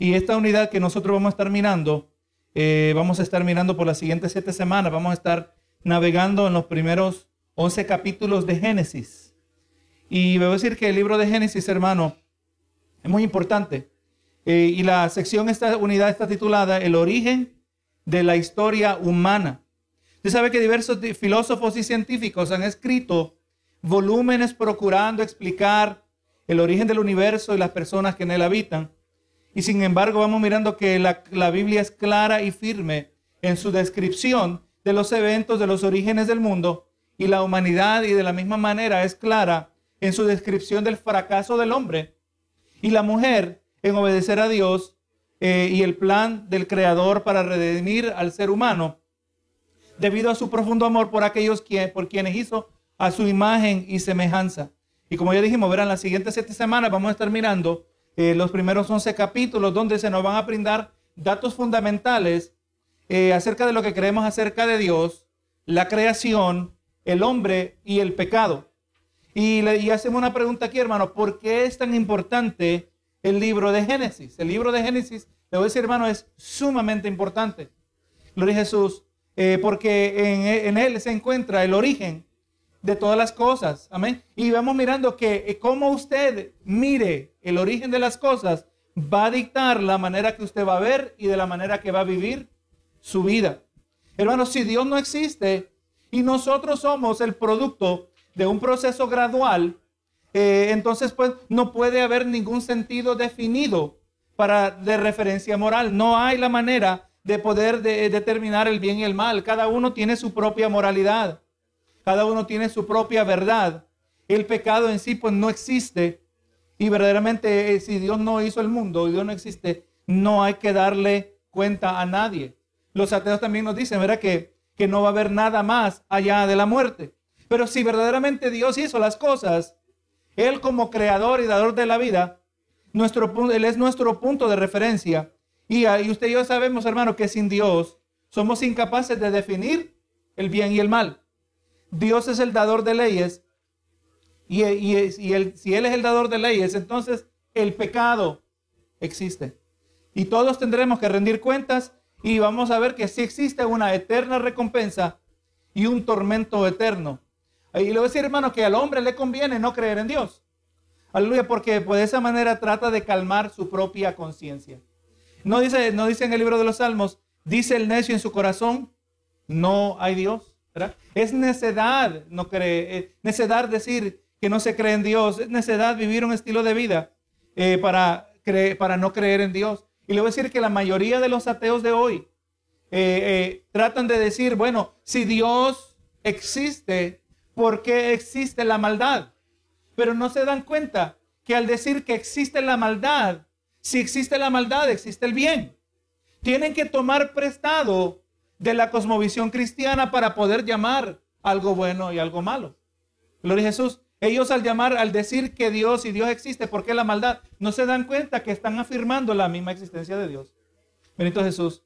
Y esta unidad que nosotros vamos a estar mirando, eh, vamos a estar mirando por las siguientes siete semanas, vamos a estar navegando en los primeros 11 capítulos de Génesis. Y a decir que el libro de Génesis, hermano, es muy importante. Eh, y la sección, esta unidad está titulada El origen de la historia humana. Usted sabe que diversos filósofos y científicos han escrito volúmenes procurando explicar el origen del universo y las personas que en él habitan. Y sin embargo vamos mirando que la, Biblia es clara y firme en su descripción de los eventos, de los orígenes del mundo y la humanidad y de la misma manera es clara en su descripción del fracaso del hombre y la mujer en obedecer a Dios eh, y el plan del Creador para redimir al ser humano debido a su profundo amor por aquellos que, por quienes hizo a su imagen y semejanza. Y como ya dijimos, verán, las siguientes siete semanas vamos a estar mirando eh, los primeros once capítulos donde se nos van a brindar datos fundamentales eh, acerca de lo que creemos acerca de Dios, la creación, el hombre y el pecado. Y, hacemos una pregunta aquí, hermano, ¿por qué es tan importante el libro de Génesis? El libro de Génesis, le voy a decir, hermano, es sumamente importante. Gloria a Jesús, eh, porque en, en, él se encuentra el origen de todas las cosas. Amén. Y vamos mirando que eh, como usted mire el origen de las cosas, va a dictar la manera que usted va a ver y de la manera que va a vivir su vida. Hermano, si Dios no existe y nosotros somos el producto de un proceso gradual, eh, entonces pues no puede haber ningún sentido definido para de referencia moral. No hay la manera de poder determinar el bien y el mal. Cada uno tiene su propia moralidad. Cada uno tiene su propia verdad. El pecado en sí pues no existe. Y verdaderamente eh, si Dios no hizo el mundo y Dios no existe, no hay que darle cuenta a nadie. Los ateos también nos dicen, ¿verdad? Que, que no va a haber nada más allá de la muerte. Pero si verdaderamente Dios hizo las cosas, Él como creador y dador de la vida, nuestro, Él es nuestro punto de referencia. Y, y usted y yo sabemos, hermano, que sin Dios somos incapaces de definir el bien y el mal. Dios es el dador de leyes. Y, si Él es el dador de leyes, entonces el pecado existe. Y todos tendremos que rendir cuentas y vamos a ver que sí existe una eterna recompensa y un tormento eterno. Y le voy a decir, hermano, que al hombre le conviene no creer en Dios. Aleluya, porque pues, de esa manera trata de calmar su propia conciencia. No dice, no dice en el libro de los Salmos, dice el necio en su corazón, no hay Dios. Es necedad no cree, eh, necedad decir que no se cree en Dios, es necedad vivir un estilo de vida eh, para, para no creer en Dios. Y le voy a decir que la mayoría de los ateos de hoy eh, tratan de decir, bueno, si Dios existe, ¿por qué existe la maldad? Pero no se dan cuenta que al decir que existe la maldad, si existe la maldad, existe el bien. Tienen que tomar prestado de la cosmovisión cristiana para poder llamar algo bueno y algo malo. Gloria a Jesús. Ellos al llamar, al decir que Dios y Dios existe, ¿por qué la maldad? No se dan cuenta que están afirmando la misma existencia de Dios. Benito Jesús.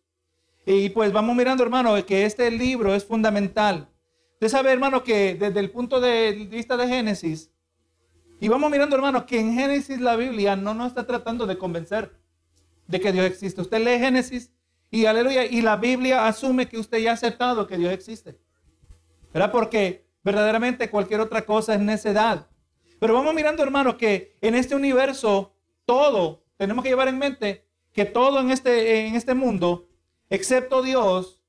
Y pues vamos mirando, hermano, que este libro es fundamental. Usted sabe, hermano, que desde el punto de vista de Génesis, y vamos mirando, hermano, que en Génesis la Biblia no nos está tratando de convencer de que Dios existe. Usted lee Génesis y aleluya. Y la Biblia asume que usted ya ha aceptado que Dios existe. ¿Verdad? Porque verdaderamente cualquier otra cosa es necedad. Pero vamos mirando, hermano, que en este universo todo, tenemos que llevar en mente que todo en este, en este mundo, excepto Dios,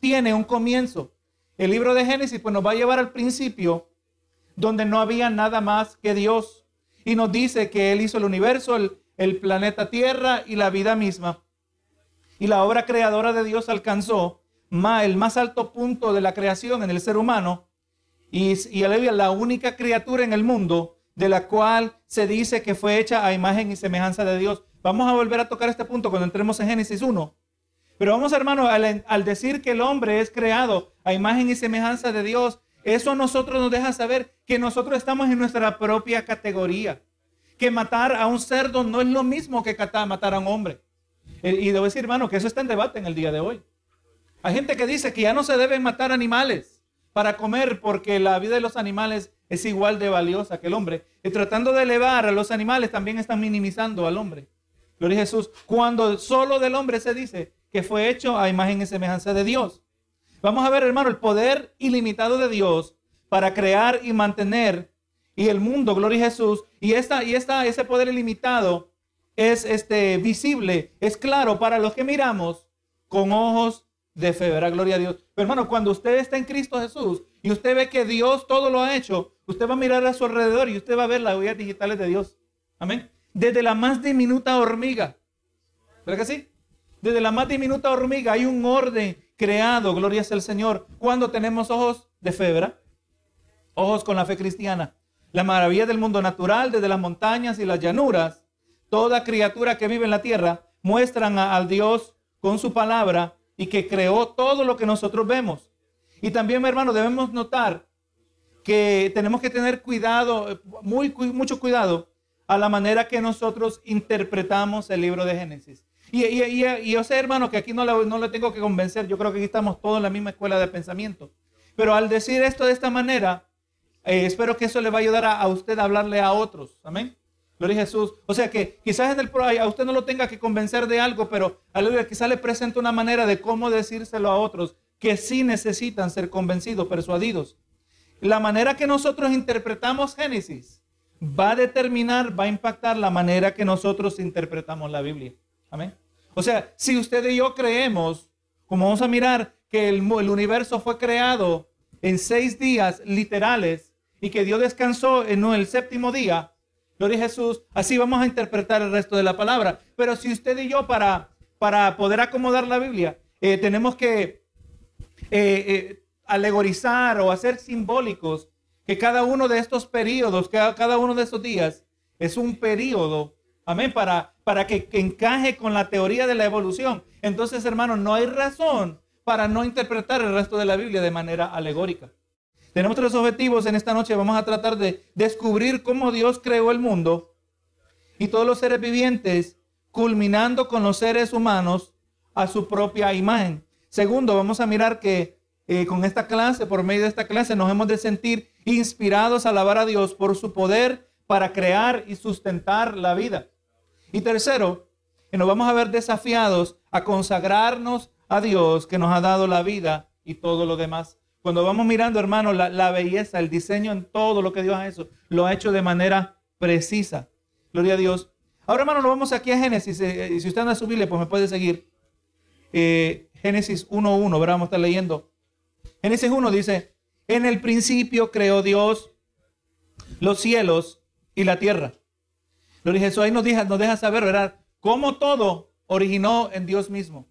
tiene un comienzo. El libro de Génesis pues nos va a llevar al principio, donde no había nada más que Dios. Y nos dice que Él hizo el universo, el, el planeta Tierra y la vida misma. Y la obra creadora de Dios alcanzó el más alto punto de la creación en el ser humano. Y, y la única criatura en el mundo de la cual se dice que fue hecha a imagen y semejanza de Dios. Vamos a volver a tocar este punto cuando entremos en Génesis 1. Pero vamos, hermano, al, decir que el hombre es creado a imagen y semejanza de Dios, eso a nosotros nos deja saber que nosotros estamos en nuestra propia categoría. Que matar a un cerdo no es lo mismo que matar a un hombre. Eh, y debo decir, hermano, que eso está en debate en el día de hoy. Hay gente que dice que ya no se deben matar animales para comer porque la vida de los animales es igual de valiosa que el hombre. Y tratando de elevar a los animales también están minimizando al hombre. Gloria a Jesús. Cuando solo del hombre se dice que fue hecho a imagen y semejanza de Dios. Vamos a ver, hermano, el poder ilimitado de Dios para crear y mantener y el mundo, gloria a Jesús. Y esta y esta ese poder ilimitado es este visible, es claro para los que miramos con ojos de fe. Gloria a Dios. Pero hermano, cuando usted está en Cristo Jesús y usted ve que Dios todo lo ha hecho, usted va a mirar a su alrededor y usted va a ver las huellas digitales de Dios. Amén. Desde la más diminuta hormiga. ¿Verdad que sí? Desde la más diminuta hormiga hay un orden creado, gloria es el Señor, cuando tenemos ojos de fe. Ojos con la fe cristiana. La maravilla del mundo natural, desde las montañas y las llanuras, toda criatura que vive en la tierra, muestran al Dios con su palabra y que creó todo lo que nosotros vemos. Y también, hermano, debemos notar que tenemos que tener cuidado, muy, mucho cuidado a la manera que nosotros interpretamos el libro de Génesis. Y, y, yo sé, hermano, que aquí no le, no tengo que convencer, yo creo que aquí estamos todos en la misma escuela de pensamiento. Pero al decir esto de esta manera, eh, espero que eso le va a ayudar a, a usted a hablarle a otros. Amén. Gloria a Jesús. O sea que quizás en el a usted no lo tenga que convencer de algo, pero aleluya, quizás le presente una manera de cómo decírselo a otros que sí necesitan ser convencidos, persuadidos. La manera que nosotros interpretamos Génesis va a determinar, va a impactar la manera que nosotros interpretamos la Biblia. Amén. O sea, si usted y yo creemos, como vamos a mirar, que el, el universo fue creado en seis días literales y que Dios descansó en el séptimo día, Gloria Jesús. Así vamos a interpretar el resto de la palabra. Pero si usted y yo para, para poder acomodar la Biblia, eh, tenemos que eh, eh, alegorizar o hacer simbólicos que cada uno de estos periodos, cada, cada uno de estos días es un periodo, amén, para, para que, que encaje con la teoría de la evolución. Entonces, hermanos, no hay razón para no interpretar el resto de la Biblia de manera alegórica. Tenemos tres objetivos en esta noche. Vamos a tratar de descubrir cómo Dios creó el mundo y todos los seres vivientes, culminando con los seres humanos a su propia imagen. Segundo, vamos a mirar que eh, con esta clase, por medio de esta clase, nos hemos de sentir inspirados a alabar a Dios por su poder para crear y sustentar la vida. Y tercero, que nos vamos a ver desafiados a consagrarnos a Dios que nos ha dado la vida y todo lo demás. Cuando vamos mirando, hermano, la, belleza, el diseño en todo lo que Dios ha hecho, lo ha hecho de manera precisa. Gloria a Dios. Ahora, hermano, nos vamos aquí a Génesis. Eh, eh, si usted anda a subirle, pues me puede seguir. Eh, Génesis 1.1, ¿verdad? Vamos a estar leyendo. Génesis 1 dice, en el principio creó Dios los cielos y la tierra. Jesús. Ahí nos deja, nos deja saber, ¿verdad? Cómo todo originó en Dios mismo.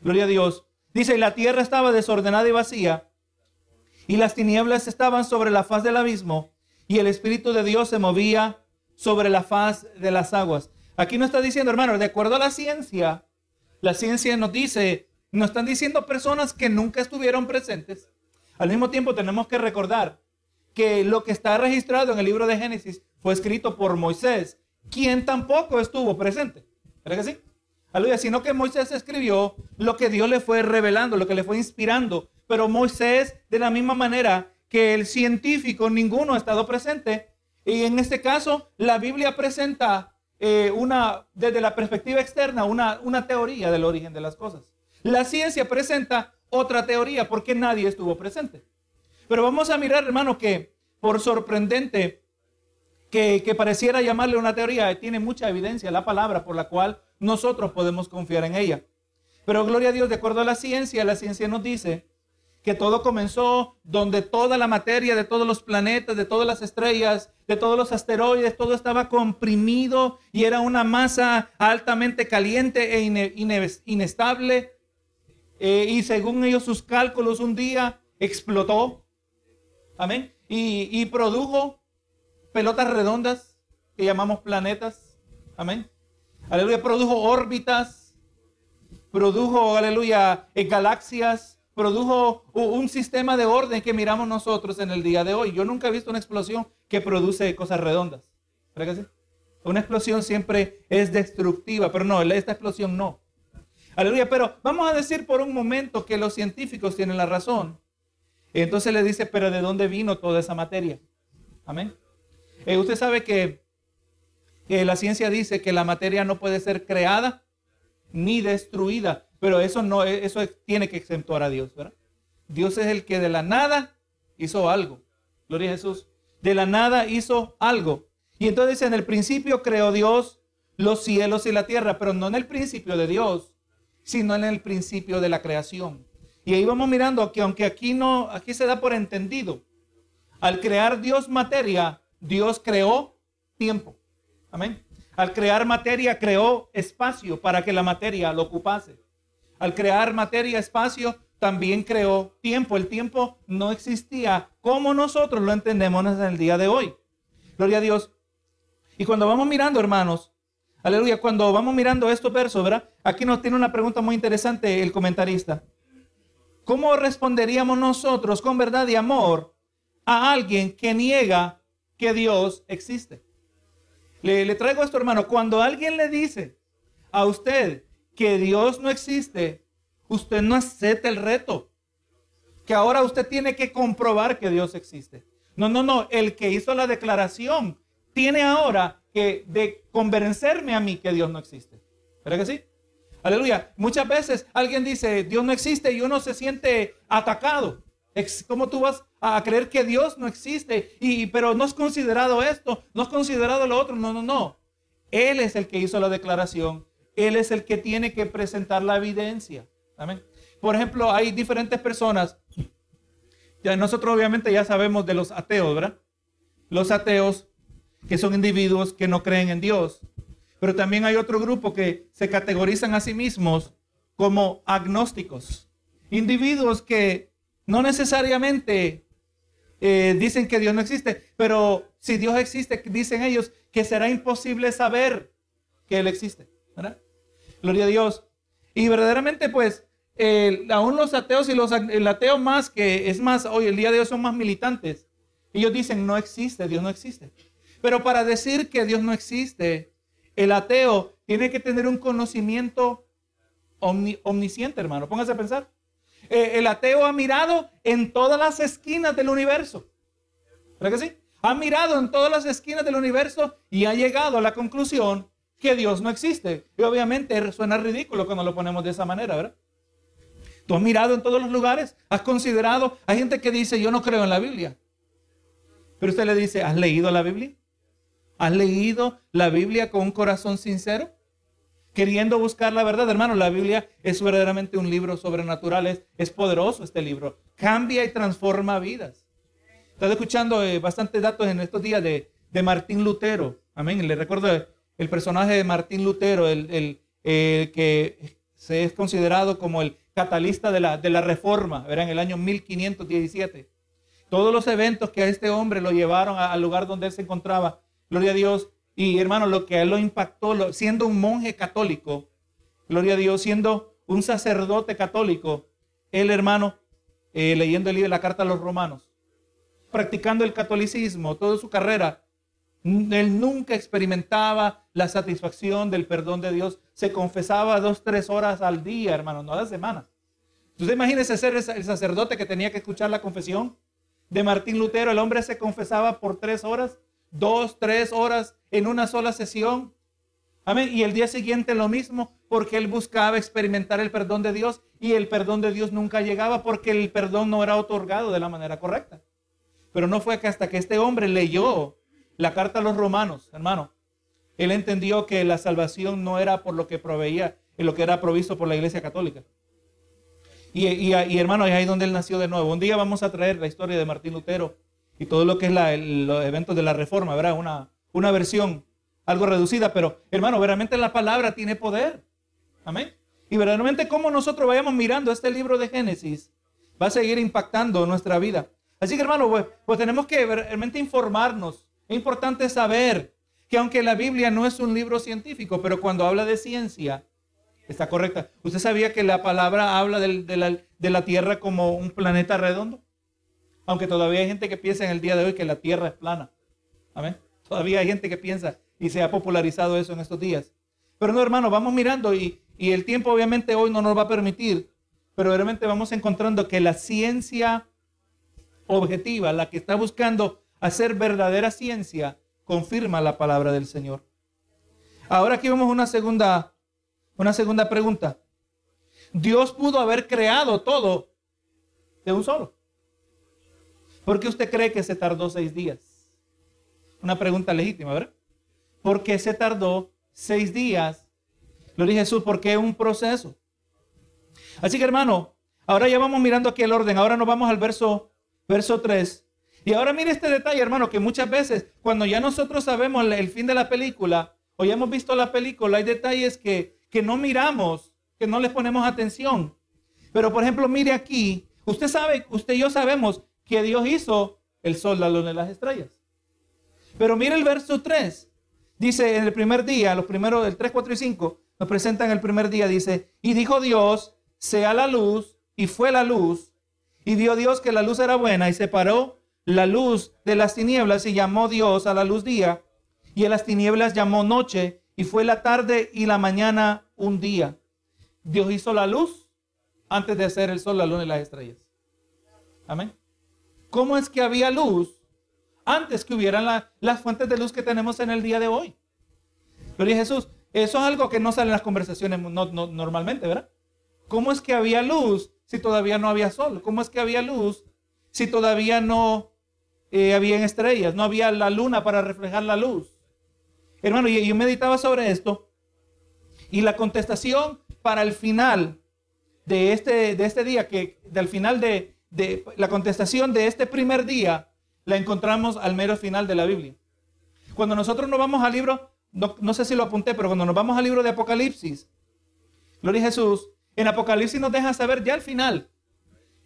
Gloria a Dios. Dice, la tierra estaba desordenada y vacía y las tinieblas estaban sobre la faz del abismo y el Espíritu de Dios se movía sobre la faz de las aguas. Aquí no está diciendo, hermano, de acuerdo a la ciencia, la ciencia nos dice, nos están diciendo personas que nunca estuvieron presentes. Al mismo tiempo tenemos que recordar que lo que está registrado en el libro de Génesis fue escrito por Moisés, quien tampoco estuvo presente. ¿Verdad que sí? Aleluya, sino que Moisés escribió lo que Dios le fue revelando, lo que le fue inspirando pero Moisés, de la misma manera que el científico, ninguno ha estado presente. Y en este caso, la Biblia presenta eh, una, desde la perspectiva externa, una, una teoría del origen de las cosas. La ciencia presenta otra teoría porque nadie estuvo presente. Pero vamos a mirar, hermano, que por sorprendente que, que, pareciera llamarle una teoría, tiene mucha evidencia la palabra por la cual nosotros podemos confiar en ella. Pero gloria a Dios, de acuerdo a la ciencia, la ciencia nos dice que todo comenzó donde toda la materia de todos los planetas, de todas las estrellas, de todos los asteroides, todo estaba comprimido y era una masa altamente caliente e inestable. Eh, y según ellos sus cálculos, un día explotó. Amén. Y, y produjo pelotas redondas que llamamos planetas. Amén. Aleluya. Produjo órbitas. Produjo, aleluya, eh, galaxias produjo un sistema de orden que miramos nosotros en el día de hoy. Yo nunca he visto una explosión que produce cosas redondas. Una explosión siempre es destructiva, pero no, esta explosión no. Aleluya, pero vamos a decir por un momento que los científicos tienen la razón. Entonces le dice, pero ¿de dónde vino toda esa materia? Amén. Eh, usted sabe que la ciencia dice que la materia no puede ser creada ni destruida, pero eso no, eso tiene que exentuar a Dios, ¿verdad? Dios es el que de la nada hizo algo. Gloria a Jesús. De la nada hizo algo. Y entonces en el principio creó Dios los cielos y la tierra, pero no en el principio de Dios, sino en el principio de la creación. Y ahí vamos mirando que aunque aquí no, aquí se da por entendido, al crear Dios materia, Dios creó tiempo. Amén. Al crear materia, creó espacio para que la materia lo ocupase. Al crear materia, espacio, también creó tiempo. El tiempo no existía como nosotros lo entendemos en el día de hoy. Gloria a Dios. Y cuando vamos mirando, hermanos, aleluya, cuando vamos mirando estos versos, ¿verdad? Aquí nos tiene una pregunta muy interesante el comentarista. ¿Cómo responderíamos nosotros con verdad y amor a alguien que niega que Dios existe? Le, le traigo esto, hermano. Cuando alguien le dice a usted que Dios no existe, usted no acepta el reto. Que ahora usted tiene que comprobar que Dios existe. No, no, no. El que hizo la declaración tiene ahora que convencerme a mí que Dios no existe. ¿Verdad que sí? Aleluya. Muchas veces alguien dice, Dios no existe y uno se siente atacado. ¿Cómo tú vas a creer que Dios no existe? Y, pero no has considerado esto, no has considerado lo otro. No, no, no. Él es el que hizo la declaración. Él es el que tiene que presentar la evidencia. Por ejemplo, hay diferentes personas. Ya nosotros obviamente ya sabemos de los ateos, ¿verdad? Los ateos que son individuos que no creen en Dios. Pero también hay otro grupo que se categorizan a sí mismos como agnósticos. Individuos que no necesariamente eh, dicen que Dios no existe, pero si Dios existe, dicen ellos que será imposible saber que Él existe. ¿verdad? Gloria a Dios. Y verdaderamente, pues, aún los ateos y los el ateo más que es más, hoy el día de hoy son más militantes. Ellos dicen no existe, Dios no existe. Pero para decir que Dios no existe, el ateo tiene que tener un conocimiento omnisciente, hermano. Póngase a pensar. Eh, el ateo ha mirado en todas las esquinas del universo. ¿Verdad que sí? Ha mirado en todas las esquinas del universo y ha llegado a la conclusión que Dios no existe. Y obviamente suena ridículo cuando lo ponemos de esa manera, ¿verdad? Tú has mirado en todos los lugares, has considerado, hay gente que dice, yo no creo en la Biblia. Pero usted le dice, ¿has leído la Biblia? ¿Has leído la Biblia con un corazón sincero? Queriendo buscar la verdad, hermano, la Biblia es verdaderamente un libro sobrenatural, es, poderoso este libro. Cambia y transforma vidas. Estás escuchando eh, bastantes datos en estos días de, Martín Lutero. Amén. Le recuerdo el personaje de Martín Lutero, el, que se es considerado como el catalista de la, de la reforma, ¿verdad? en el año 1517. Todos los eventos que a este hombre lo llevaron al lugar donde él se encontraba Gloria a Dios. Y hermano, lo que a él lo impactó, siendo un monje católico, gloria a Dios, siendo un sacerdote católico, él hermano, eh, leyendo el libro, la carta a los romanos, practicando el catolicismo, toda su carrera, él nunca experimentaba la satisfacción del perdón de Dios. Se confesaba dos, tres horas al día, hermano, no a la semana. Entonces imagínese ser el sacerdote que tenía que escuchar la confesión de Martín Lutero. El hombre se confesaba por tres horas dos, tres horas en una sola sesión. Amén. Y el día siguiente lo mismo, porque él buscaba experimentar el perdón de Dios y el perdón de Dios nunca llegaba porque el perdón no era otorgado de la manera correcta. Pero no fue que hasta que este hombre leyó la carta a los romanos, hermano, él entendió que la salvación no era por lo que proveía, lo que era provisto por la iglesia católica. Y, y hermano, ahí es donde él nació de nuevo. Un día vamos a traer la historia de Martín Lutero y todo lo que es los eventos de la reforma, ¿verdad? Una, una versión algo reducida, pero hermano, verdaderamente la palabra tiene poder. Amén. Y verdaderamente como nosotros vayamos mirando este libro de Génesis, va a seguir impactando nuestra vida. Así que hermano, pues, pues tenemos que realmente informarnos. Es importante saber que aunque la Biblia no es un libro científico, pero cuando habla de ciencia, está correcta. ¿Usted sabía que la palabra habla de, la, de la Tierra como un planeta redondo? Aunque todavía hay gente que piensa en el día de hoy que la tierra es plana. Amén. Todavía hay gente que piensa y se ha popularizado eso en estos días. Pero no, hermano, vamos mirando y, el tiempo obviamente hoy no nos va a permitir, pero realmente vamos encontrando que la ciencia objetiva, la que está buscando hacer verdadera ciencia, confirma la palabra del Señor. Ahora aquí vemos una segunda, una segunda pregunta. Dios pudo haber creado todo de un solo. ¿Por qué usted cree que se tardó seis días? Una pregunta legítima, ¿verdad? ¿Por qué se tardó seis días? Lo dije Jesús, porque es un proceso. Así que hermano, ahora ya vamos mirando aquí el orden. Ahora nos vamos al verso, verso 3. Y ahora mire este detalle, hermano, que muchas veces cuando ya nosotros sabemos el fin de la película o ya hemos visto la película, hay detalles que, que no miramos, que no les ponemos atención. Pero por ejemplo, mire aquí, usted sabe, usted y yo sabemos que Dios hizo el sol, la luna y las estrellas. Pero mire el verso 3. Dice en el primer día, los primeros del 3, 4 y 5, nos presentan el primer día, dice, y dijo Dios, sea la luz, y fue la luz, y vio Dios que la luz era buena, y separó la luz de las tinieblas, y llamó Dios a la luz día, y a las tinieblas llamó noche, y fue la tarde y la mañana un día. Dios hizo la luz antes de hacer el sol, la luna y las estrellas. Amén. ¿Cómo es que había luz antes que hubieran las fuentes de luz que tenemos en el día de hoy? Pero Jesús, eso es algo que no sale en las conversaciones normalmente, ¿verdad? ¿Cómo es que había luz si todavía no había sol? ¿Cómo es que había luz si todavía no eh, había estrellas? No había la luna para reflejar la luz. Hermano, yo, yo meditaba sobre esto y la contestación para el final de este, de este día, que del final de, de la contestación de este primer día la encontramos al mero final de la Biblia. Cuando nosotros nos vamos al libro, no, sé si lo apunté, pero cuando nos vamos al libro de Apocalipsis, Gloria a Jesús, en Apocalipsis nos deja saber ya al final,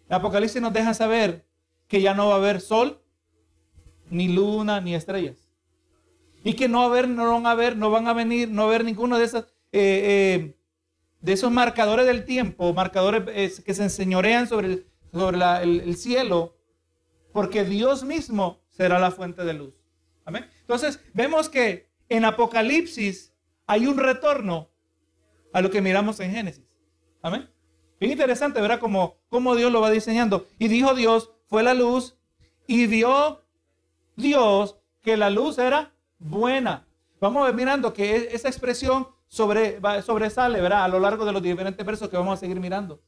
Apocalipsis nos deja saber que ya no va a haber sol, ni luna, ni estrellas. Y que no, haber, no van a haber, no van a venir, no va ninguno de eh, eh, de esos marcadores del tiempo, marcadores eh, que se enseñorean sobre el, sobre el, cielo, porque Dios mismo será la fuente de luz. Amén. Entonces, vemos que en Apocalipsis hay un retorno a lo que miramos en Génesis. Amén. Bien interesante, ¿verdad? Como Dios lo va diseñando. Y dijo Dios, fue la luz, y vio Dios que la luz era buena. Vamos a ver mirando que e, esa expresión sobre, sobresale, ¿verdad? A lo largo de los diferentes versos que vamos a seguir mirando.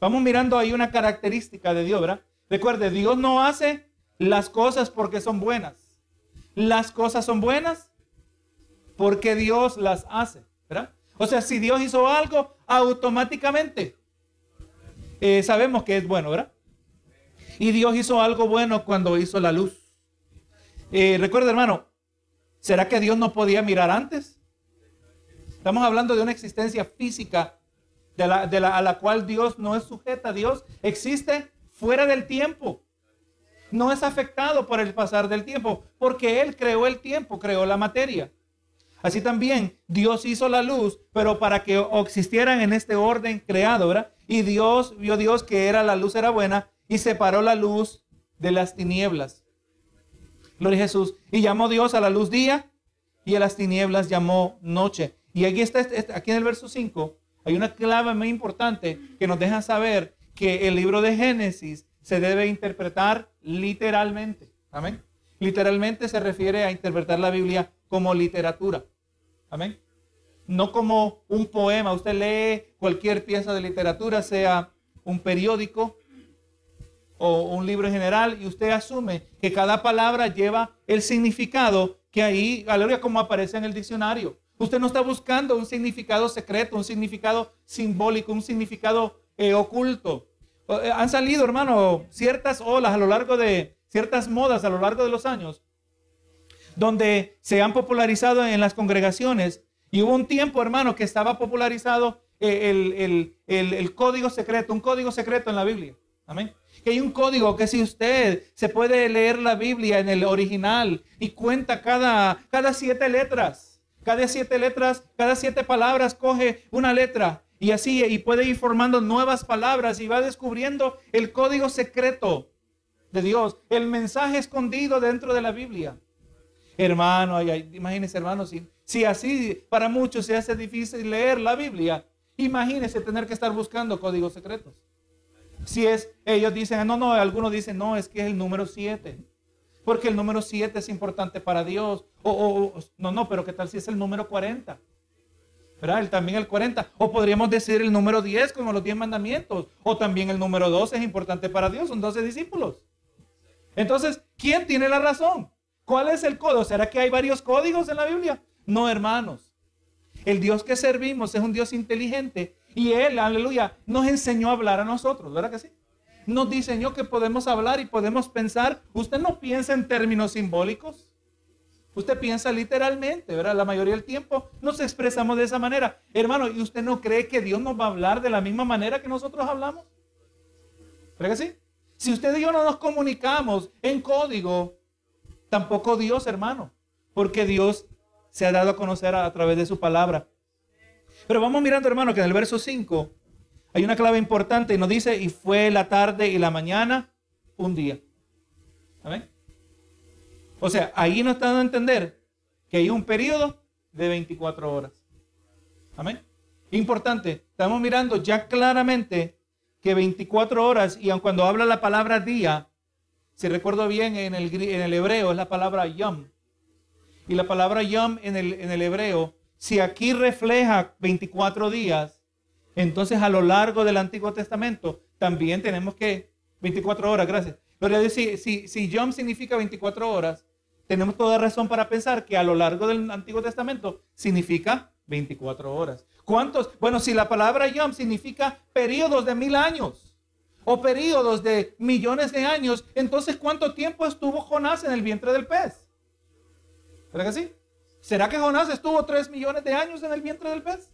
Vamos mirando ahí una característica de Dios, ¿verdad? Recuerde, Dios no hace las cosas porque son buenas. Las cosas son buenas porque Dios las hace, ¿verdad? O sea, si Dios hizo algo, automáticamente eh, sabemos que es bueno, ¿verdad? Y Dios hizo algo bueno cuando hizo la luz. Eh, recuerda, hermano, ¿será que Dios no podía mirar antes? Estamos hablando de una existencia física a la cual Dios no es sujeta. Dios existe fuera del tiempo. No es afectado por el pasar del tiempo, porque Él creó el tiempo, creó la materia. Así también Dios hizo la luz, pero para que existieran en este orden creado, ¿verdad? Y Dios vio Dios que era la luz era buena y separó la luz de las tinieblas. Gloria a Jesús. Y llamó Dios a la luz día y a las tinieblas llamó noche. Y aquí está, este, aquí en el verso 5, hay una clave muy importante que nos deja saber que el libro de Génesis se debe interpretar literalmente. Amén. Literalmente se refiere a interpretar la Biblia como literatura. Amén. No como un poema. Usted lee cualquier pieza de literatura, sea un periódico o un libro en general, y usted asume que cada palabra lleva el significado que ahí, aleluya, como aparece en el diccionario. Usted no está buscando un significado secreto, un significado simbólico, un significado eh, oculto. Eh, han salido, hermano, ciertas olas a lo largo de, ciertas modas a lo largo de los años, donde se han popularizado en las congregaciones. Y hubo un tiempo, hermano, que estaba popularizado eh, el, el, código secreto, un código secreto en la Biblia. Amén. Que hay un código que si usted se puede leer la Biblia en el original y cuenta cada, cada siete letras cada siete letras, cada siete palabras coge una letra y así, y puede ir formando nuevas palabras y va descubriendo el código secreto de Dios, el mensaje escondido dentro de la Biblia. Hermano, imagínese hermano, si, si así para muchos se hace difícil leer la Biblia, imagínese tener que estar buscando códigos secretos. Si es, ellos dicen, no, no, algunos dicen, no, es que es el número siete porque el número 7 es importante para Dios. O, no, no, pero ¿qué tal si es el número 40? ¿verdad? El, también el 40. O podríamos decir el número 10 como los 10 mandamientos. O también el número 12 es importante para Dios, son 12 discípulos. Entonces, ¿quién tiene la razón? ¿Cuál es el código? ¿Será que hay varios códigos en la Biblia? No, hermanos. El Dios que servimos es un Dios inteligente y Él, aleluya, nos enseñó a hablar a nosotros, ¿verdad que sí? Nos diseñó que podemos hablar y podemos pensar. Usted no piensa en términos simbólicos. Usted piensa literalmente, ¿verdad? La mayoría del tiempo nos expresamos de esa manera. Hermano, ¿y usted no cree que Dios nos va a hablar de la misma manera que nosotros hablamos? ¿Verdad que sí? Si usted y yo no nos comunicamos en código, tampoco Dios, hermano, porque Dios se ha dado a conocer a, través de su palabra. Pero vamos mirando, hermano, que en el verso 5 hay una clave importante y nos dice, y fue la tarde y la mañana un día. ¿Amén? O sea, ahí nos está dando a entender que hay un periodo de 24 horas. Amén. Importante, estamos mirando ya claramente que 24 horas, y aun cuando habla la palabra día, si recuerdo bien en el, en el hebreo es la palabra yom. Y la palabra yom en el, en el hebreo, si aquí refleja 24 días, entonces a lo largo del Antiguo Testamento también tenemos que, 24 horas, gracias. Pero si, si, si yom significa 24 horas, tenemos toda razón para pensar que a lo largo del Antiguo Testamento significa 24 horas. ¿Cuántos? Bueno, si la palabra yom significa periodos de mil años o periodos de millones de años, entonces ¿cuánto tiempo estuvo Jonás en el vientre del pez? ¿Verdad que sí? ¿Será que Jonás estuvo tres millones de años en el vientre del pez?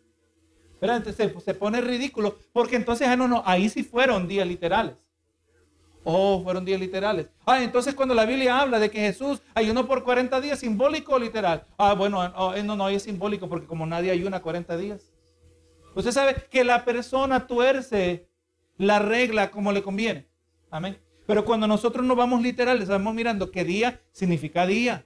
¿Verdad? Entonces se, pone ridículo porque entonces, ah, no, no, ahí sí fueron días literales. Oh, fueron días literales. Ah, entonces cuando la Biblia habla de que Jesús ayunó por 40 días, simbólico o literal. Ah, bueno, oh, no, no, es simbólico porque como nadie ayuna 40 días. Usted sabe que la persona tuerce la regla como le conviene. Amén. Pero cuando nosotros nos vamos literales, estamos mirando que día significa día.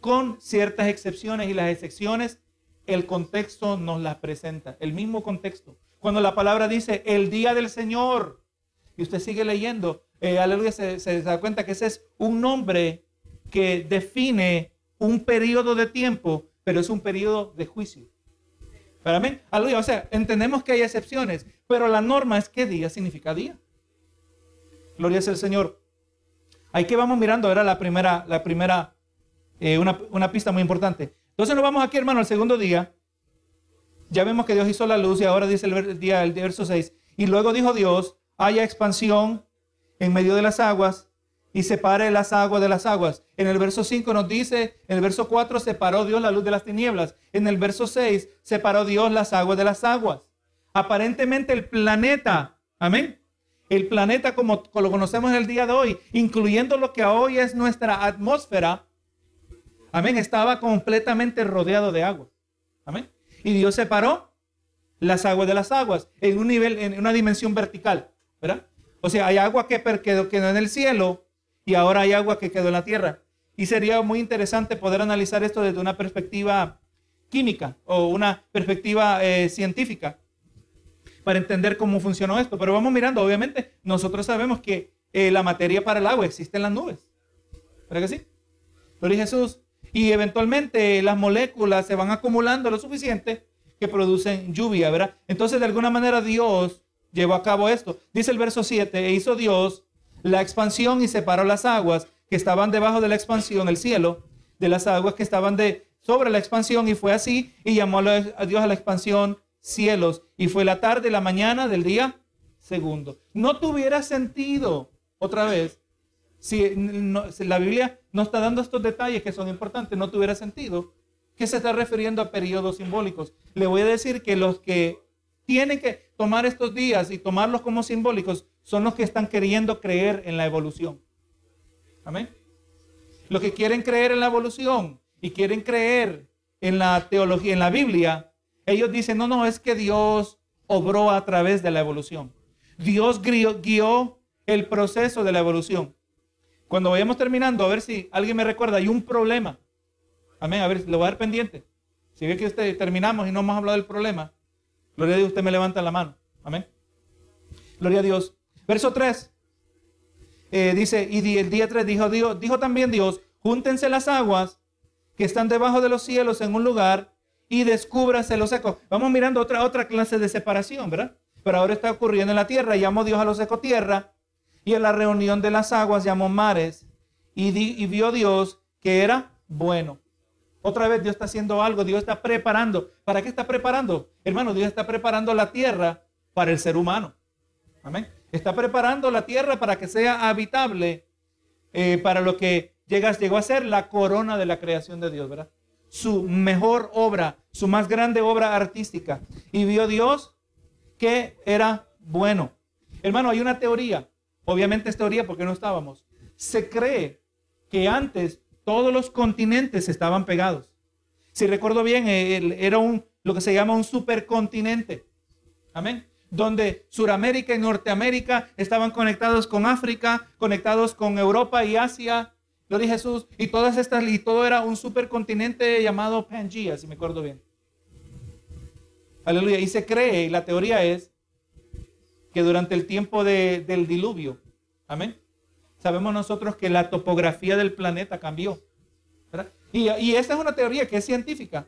Con ciertas excepciones y las excepciones, el contexto nos las presenta. El mismo contexto. Cuando la palabra dice el día del Señor, y usted sigue leyendo, eh, aleluya, se, da cuenta que ese es un nombre que define un periodo de tiempo, pero es un periodo de juicio. ¿Para? Aleluya, o sea, entendemos que hay excepciones, pero la norma es que día significa día. Gloria sea el Señor. Ahí que vamos mirando ahora la primera, la primera, eh, una, una pista muy importante. Entonces nos vamos aquí, hermano, al segundo día. Ya vemos que Dios hizo la luz y ahora dice el día, el verso 6. Y luego dijo Dios, haya expansión en medio de las aguas y separe las aguas de las aguas. En el verso 5 nos dice, en el verso 4 separó Dios la luz de las tinieblas. En el verso 6 separó Dios las aguas de las aguas. Aparentemente el planeta, amén. El planeta como, lo conocemos en el día de hoy, incluyendo lo que hoy es nuestra atmósfera, amén, estaba completamente rodeado de agua. Amén. Y Dios separó las aguas de las aguas en un nivel, en una dimensión vertical. ¿verdad? O sea, hay agua que quedó, en el cielo y ahora hay agua que quedó en la tierra. Y sería muy interesante poder analizar esto desde una perspectiva química o una perspectiva eh, científica para entender cómo funcionó esto. Pero vamos mirando, obviamente, nosotros sabemos que eh, la materia para el agua existe en las nubes. ¿Verdad que sí? Lo Jesús. Y eventualmente las moléculas se van acumulando lo suficiente que producen lluvia, ¿verdad? Entonces, de alguna manera, Dios llevó a cabo esto. Dice el verso 7, e hizo Dios la expansión y separó las aguas que estaban debajo de la expansión, el cielo, de las aguas que estaban de sobre la expansión y fue así y llamó a Dios a la expansión cielos y fue la tarde la mañana del día segundo. No tuviera sentido otra vez si, si la Biblia no está dando estos detalles que son importantes, no tuviera sentido que se está refiriendo a periodos simbólicos. Le voy a decir que los que tienen que tomar estos días y tomarlos como simbólicos son los que están queriendo creer en la evolución. Amén. Los que quieren creer en la evolución y quieren creer en la teología, en la Biblia, ellos dicen, no, no, es que Dios obró a través de la evolución. Dios guió, el proceso de la evolución. Cuando vayamos terminando, a ver si alguien me recuerda, hay un problema. Amén, a ver, lo voy a dar pendiente. Si ve que usted terminamos y no hemos hablado del problema, Gloria a Dios, usted me levanta la mano. Amén. Gloria a Dios. Verso 3. Eh, dice, y el día 3 dijo, Dios, dijo también Dios, júntense las aguas que están debajo de los cielos en un lugar y descúbrase lo seco. Vamos mirando otra, otra clase de separación, ¿verdad? Pero ahora está ocurriendo en la tierra. Llamó Dios a lo seco tierra y en la reunión de las aguas llamó mares y, vio Dios que era bueno. Otra vez Dios está haciendo algo, Dios está preparando. ¿Para qué está preparando? Hermano, Dios está preparando la tierra para el ser humano. Amén. Está preparando la tierra para que sea habitable eh, para lo que llega, llegó a ser la corona de la creación de Dios, ¿verdad? Su mejor obra, su más grande obra artística. Y vio Dios que era bueno. Hermano, hay una teoría, obviamente es teoría porque no estábamos. Se cree que antes todos los continentes estaban pegados. Si recuerdo bien, era un, lo que se llama un supercontinente. Amén. Donde Suramérica y Norteamérica estaban conectados con África, conectados con Europa y Asia. Lo dije Jesús. Y todas estas, y todo era un supercontinente llamado Pangea, si me acuerdo bien. Aleluya. Y se cree, y la teoría es que durante el tiempo del diluvio, amén, sabemos nosotros que la topografía del planeta cambió. Y, y esta es una teoría que es científica.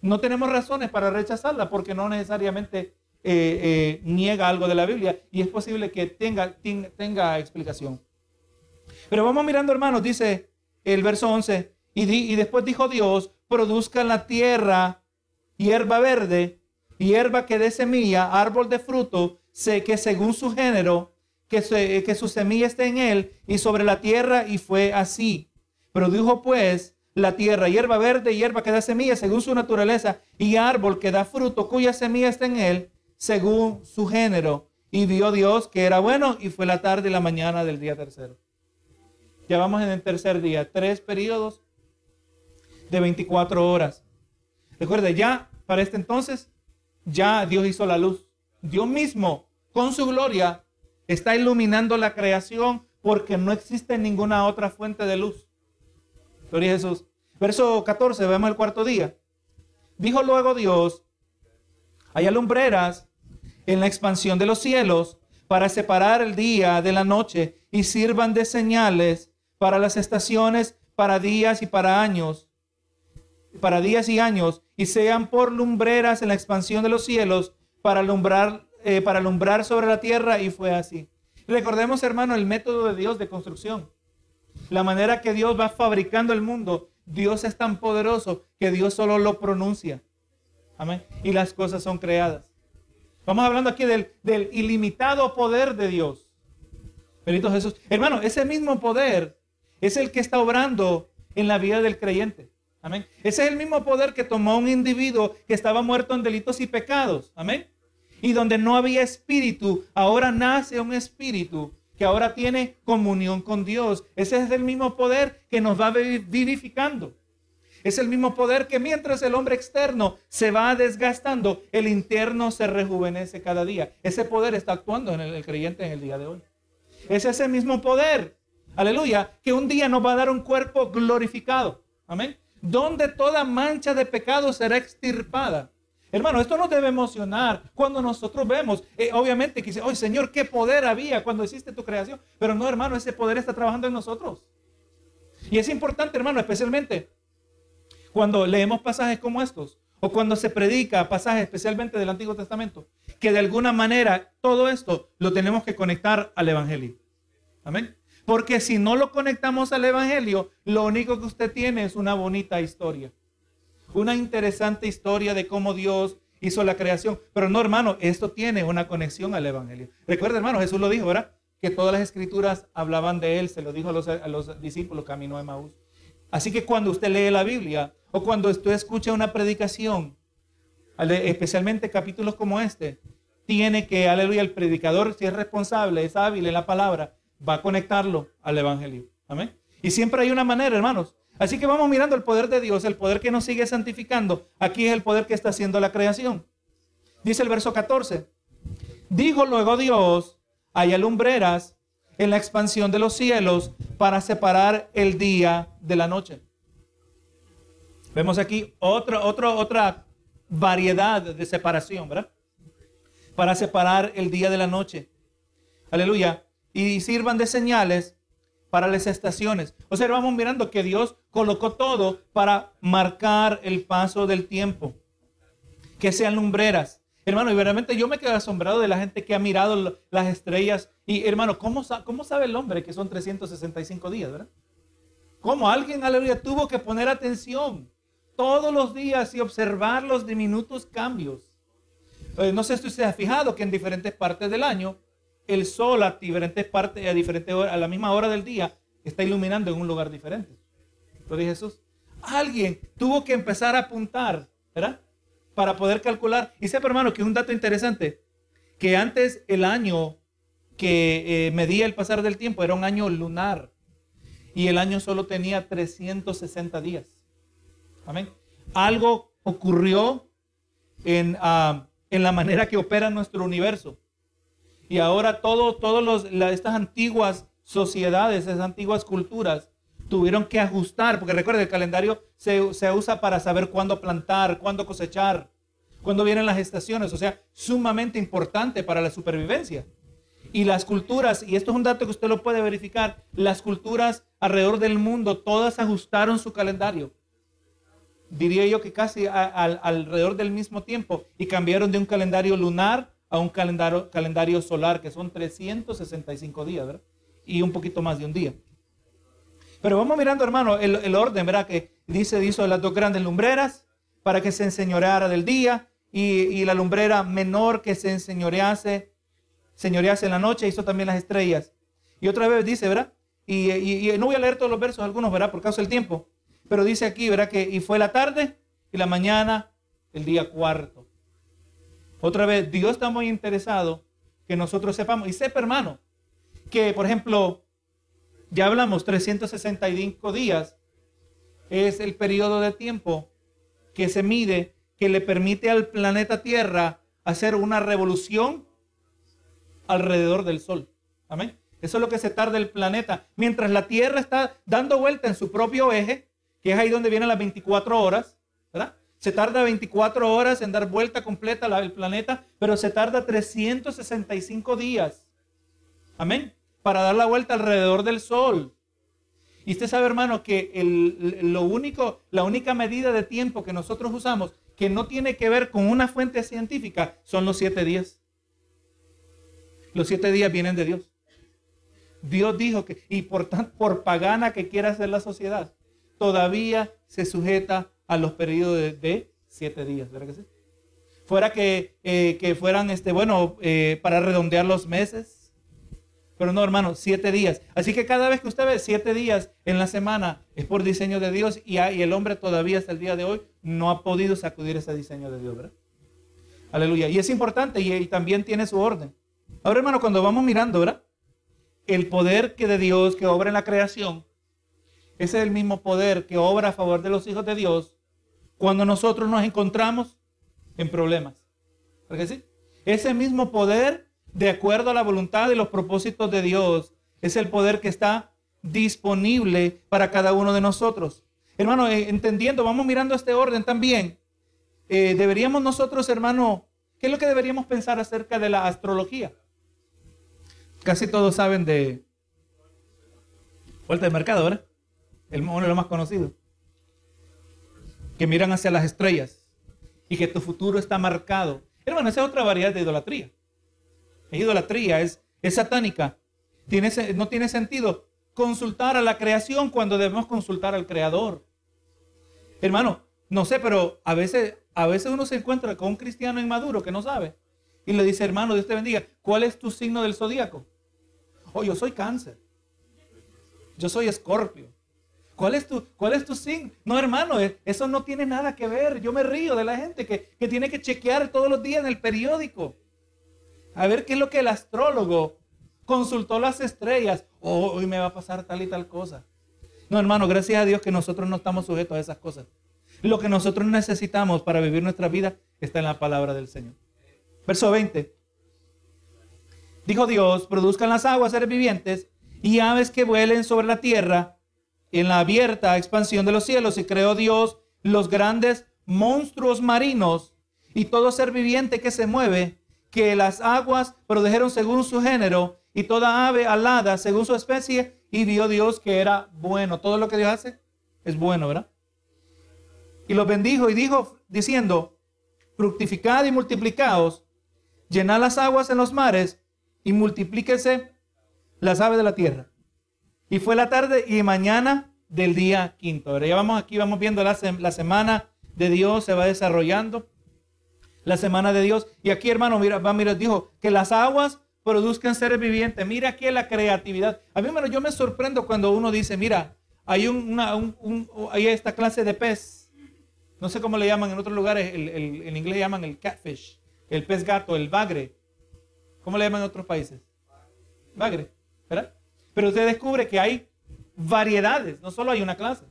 No tenemos razones para rechazarla porque no necesariamente eh, eh, niega algo de la Biblia y es posible que tenga, tenga explicación. Pero vamos mirando, hermanos, dice el verso 11, y, y después dijo Dios, produzca la tierra hierba verde, hierba que dé semilla, árbol de fruto, sé que según su género, que, que su semilla esté en él y sobre la tierra, y fue así. Produjo pues la tierra hierba verde, hierba que da semilla según su naturaleza, y árbol que da fruto cuya semilla está en él, según su género. Y vio Dios que era bueno, y fue la tarde y la mañana del día tercero. Ya vamos en el tercer día, tres periodos de 24 horas. Recuerde, ya para este entonces, ya Dios hizo la luz. Dios mismo, con su gloria, está iluminando la creación porque no existe ninguna otra fuente de luz. Gloria a Jesús. Verso 14, vemos el cuarto día. Dijo luego Dios, hay lumbreras en la expansión de los cielos para separar el día de la noche y sirvan de señales para las estaciones, para días y para años, para días y años, y sean por lumbreras en la expansión de los cielos para alumbrar eh, para alumbrar sobre la tierra y fue así. Recordemos, hermano, el método de Dios de construcción. La manera que Dios va fabricando el mundo. Dios es tan poderoso que Dios solo lo pronuncia. Amén. Y las cosas son creadas. Vamos hablando aquí del, del ilimitado poder de Dios. Bendito Jesús. Hermano, ese mismo poder es el que está obrando en la vida del creyente. Amén. Ese es el mismo poder que tomó un individuo que estaba muerto en delitos y pecados. Amén. Y donde no había espíritu, ahora nace un espíritu que ahora tiene comunión con Dios. Ese es el mismo poder que nos va vivificando. Es el mismo poder que mientras el hombre externo se va desgastando, el interno se rejuvenece cada día. Ese poder está actuando en el, creyente en el día de hoy. Es ese mismo poder, aleluya, que un día nos va a dar un cuerpo glorificado. Amén. Donde toda mancha de pecado será extirpada. Hermano, esto nos debe emocionar cuando nosotros vemos, eh, obviamente, que dice, oye Señor, qué poder había cuando hiciste tu creación. Pero no, hermano, ese poder está trabajando en nosotros. Y es importante, hermano, especialmente cuando leemos pasajes como estos, o cuando se predica pasajes especialmente del Antiguo Testamento, que de alguna manera todo esto lo tenemos que conectar al Evangelio. Amén. Porque si no lo conectamos al Evangelio, lo único que usted tiene es una bonita historia una interesante historia de cómo Dios hizo la creación. Pero no, hermano, esto tiene una conexión al Evangelio. Recuerda, hermano, Jesús lo dijo, ¿verdad? Que todas las escrituras hablaban de Él, se lo dijo a los, a los discípulos camino de Maús. Así que cuando usted lee la Biblia o cuando usted escucha una predicación, especialmente capítulos como este, tiene que, aleluya, el predicador, si es responsable, es hábil en la palabra, va a conectarlo al Evangelio. Amén. Y siempre hay una manera, hermanos, Así que vamos mirando el poder de Dios, el poder que nos sigue santificando. Aquí es el poder que está haciendo la creación. Dice el verso 14. Dijo luego Dios, hay alumbreras en la expansión de los cielos para separar el día de la noche. Vemos aquí otra, otra, otra variedad de separación, ¿verdad? Para separar el día de la noche. Aleluya. Y sirvan de señales para las estaciones. O sea, vamos mirando que Dios colocó todo para marcar el paso del tiempo. Que sean lumbreras. Hermano, y verdaderamente yo me quedo asombrado de la gente que ha mirado las estrellas. Y hermano, ¿cómo, cómo sabe el hombre que son 365 días, verdad? ¿Cómo alguien, aleluya, tuvo que poner atención todos los días y observar los diminutos cambios? Eh, no sé si usted ha fijado que en diferentes partes del año el sol a diferentes partes, a diferentes a la misma hora del día, está iluminando en un lugar diferente. Lo dice Jesús. Alguien tuvo que empezar a apuntar. Para poder calcular. Y sepa, hermano, que es un dato interesante, que antes el año que eh, medía el pasar del tiempo era un año lunar. Y el año solo tenía 360 días. Amén. Algo ocurrió en, ah, en la manera que opera nuestro universo. Y ahora todo, todas estas antiguas sociedades, esas antiguas culturas, tuvieron que ajustar, porque recuerda, el calendario se, se, usa para saber cuándo plantar, cuándo cosechar, cuándo vienen las estaciones, o sea, sumamente importante para la supervivencia. Y las culturas, y esto es un dato que usted lo puede verificar, las culturas alrededor del mundo, todas ajustaron su calendario. Diría yo que casi alrededor del mismo tiempo y cambiaron de un calendario lunar a un calendario, calendario solar, que son 365 días, ¿verdad? Y un poquito más de un día. Pero vamos mirando, hermano, el, orden, ¿verdad? Que dice, hizo las dos grandes lumbreras para que se enseñoreara del día y, la lumbrera menor que se enseñorease, señorease en la noche, hizo también las estrellas. Y otra vez dice, ¿verdad? Y, y, no voy a leer todos los versos, algunos, ¿verdad? Por causa del tiempo. Pero dice aquí, ¿verdad? Que y fue la tarde y la mañana, el día cuarto. Otra vez, Dios está muy interesado que nosotros sepamos. Y sepa, hermano, que por ejemplo, ya hablamos, 365 días es el periodo de tiempo que se mide, que le permite al planeta Tierra hacer una revolución alrededor del Sol. Amén. Eso es lo que se tarda el planeta. Mientras la Tierra está dando vuelta en su propio eje, que es ahí donde vienen las 24 horas, ¿verdad? Se tarda 24 horas en dar vuelta completa al planeta, pero se tarda 365 días. Amén. Para dar la vuelta alrededor del sol. Y usted sabe, hermano, que el, lo único, la única medida de tiempo que nosotros usamos, que no tiene que ver con una fuente científica, son los siete días. Los siete días vienen de Dios. Dios dijo que, y por, por pagana que quiera ser la sociedad, todavía se sujeta a los periodos de, siete días, ¿verdad que sí? Fuera que, eh, que fueran, este, bueno, eh, para redondear los meses. Pero no, hermano, siete días. Así que cada vez que usted ve siete días en la semana es por diseño de Dios y, y el hombre todavía hasta el día de hoy no ha podido sacudir ese diseño de Dios, ¿verdad? Aleluya. Y es importante y, y también tiene su orden. Ahora, hermano, cuando vamos mirando, ¿verdad? El poder que de Dios que obra en la creación, ese es el mismo poder que obra a favor de los hijos de Dios cuando nosotros nos encontramos en problemas. ¿Verdad sí? Ese mismo poder, de acuerdo a la voluntad y los propósitos de Dios, es el poder que está disponible para cada uno de nosotros. Hermano, eh, entendiendo, vamos mirando este orden también. Eh, deberíamos nosotros, hermano, ¿qué es lo que deberíamos pensar acerca de la astrología? Casi todos saben de vuelta de mercado, ¿verdad? El, uno de los más conocidos que miran hacia las estrellas y que tu futuro está marcado. Hermano, esa es otra variedad de idolatría. Es idolatría, es, es satánica. Tiene, no tiene sentido consultar a la creación cuando debemos consultar al creador. Hermano, no sé, pero a veces, a veces uno se encuentra con un cristiano inmaduro que no sabe. Y le dice, hermano, Dios te bendiga, ¿cuál es tu signo del zodíaco? Oh, yo soy cáncer. Yo soy escorpio. ¿Cuál es tu, cuál es tu signo? No, hermano, eh, eso no tiene nada que ver. Yo me río de la gente que, tiene que chequear todos los días en el periódico. A ver qué es lo que el astrólogo consultó las estrellas. Oh, hoy me va a pasar tal y tal cosa. No, hermano, gracias a Dios que nosotros no estamos sujetos a esas cosas. Lo que nosotros necesitamos para vivir nuestra vida está en la palabra del Señor. Verso 20. Dijo Dios, produzcan las aguas seres vivientes y aves que vuelen sobre la tierra en la abierta expansión de los cielos y creó Dios los grandes monstruos marinos y todo ser viviente que se mueve, que las aguas produjeron según su género y toda ave alada según su especie y vio Dios que era bueno. Todo lo que Dios hace es bueno, ¿verdad? Y los bendijo y dijo, diciendo, fructificad y multiplicaos, llenad las aguas en los mares y multiplíquese las aves de la tierra. Y fue la tarde y mañana del día quinto. Ya vamos aquí, vamos viendo la, semana de Dios se va desarrollando. La semana de Dios. Y aquí, hermano, mira, va, mira, dijo que las aguas produzcan seres vivientes. Mira aquí la creatividad. A mí, hermano, yo me sorprendo cuando uno dice, mira, hay esta clase de pez. No sé cómo le llaman en otros lugares, el, en inglés le llaman el catfish, el pez gato, el bagre. ¿Cómo le llaman en otros países? Bagre, ¿verdad? Pero usted descubre que hay variedades, no solo hay una clase.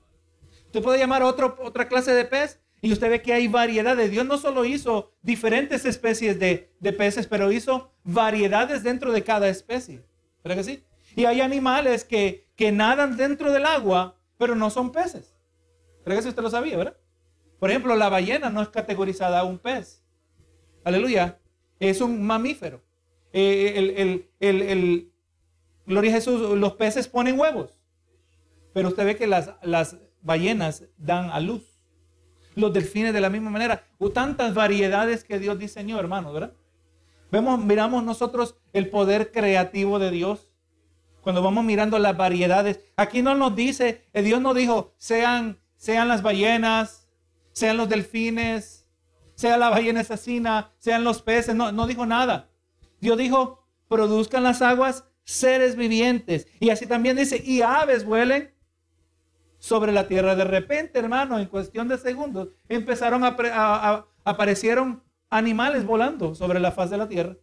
Usted puede llamar a otra clase de pez y usted ve que hay variedades. Dios no solo hizo diferentes especies de, de peces, pero hizo variedades dentro de cada especie. ¿Verdad que sí? Y hay animales que, que nadan dentro del agua, pero no son peces. ¿Verdad que sí usted lo sabía, verdad? Por ejemplo, la ballena no es categorizada a un pez. Aleluya. Es un mamífero. Eh, el, el, el, gloria a Jesús, los peces ponen huevos. Pero usted ve que las, las ballenas dan a luz los delfines de la misma manera, o tantas variedades que Dios diseñó, hermanos, ¿verdad? Vemos, miramos nosotros el poder creativo de Dios. Cuando vamos mirando las variedades, aquí no nos dice, eh, Dios no dijo, sean, sean las ballenas, sean los delfines, sea la ballena asesina, sean los peces, no, no dijo nada. Dios dijo, produzcan las aguas seres vivientes. Y así también dice, y aves vuelen sobre la tierra. De repente, hermano, en cuestión de segundos, empezaron a, aparecieron animales volando sobre la faz de la tierra.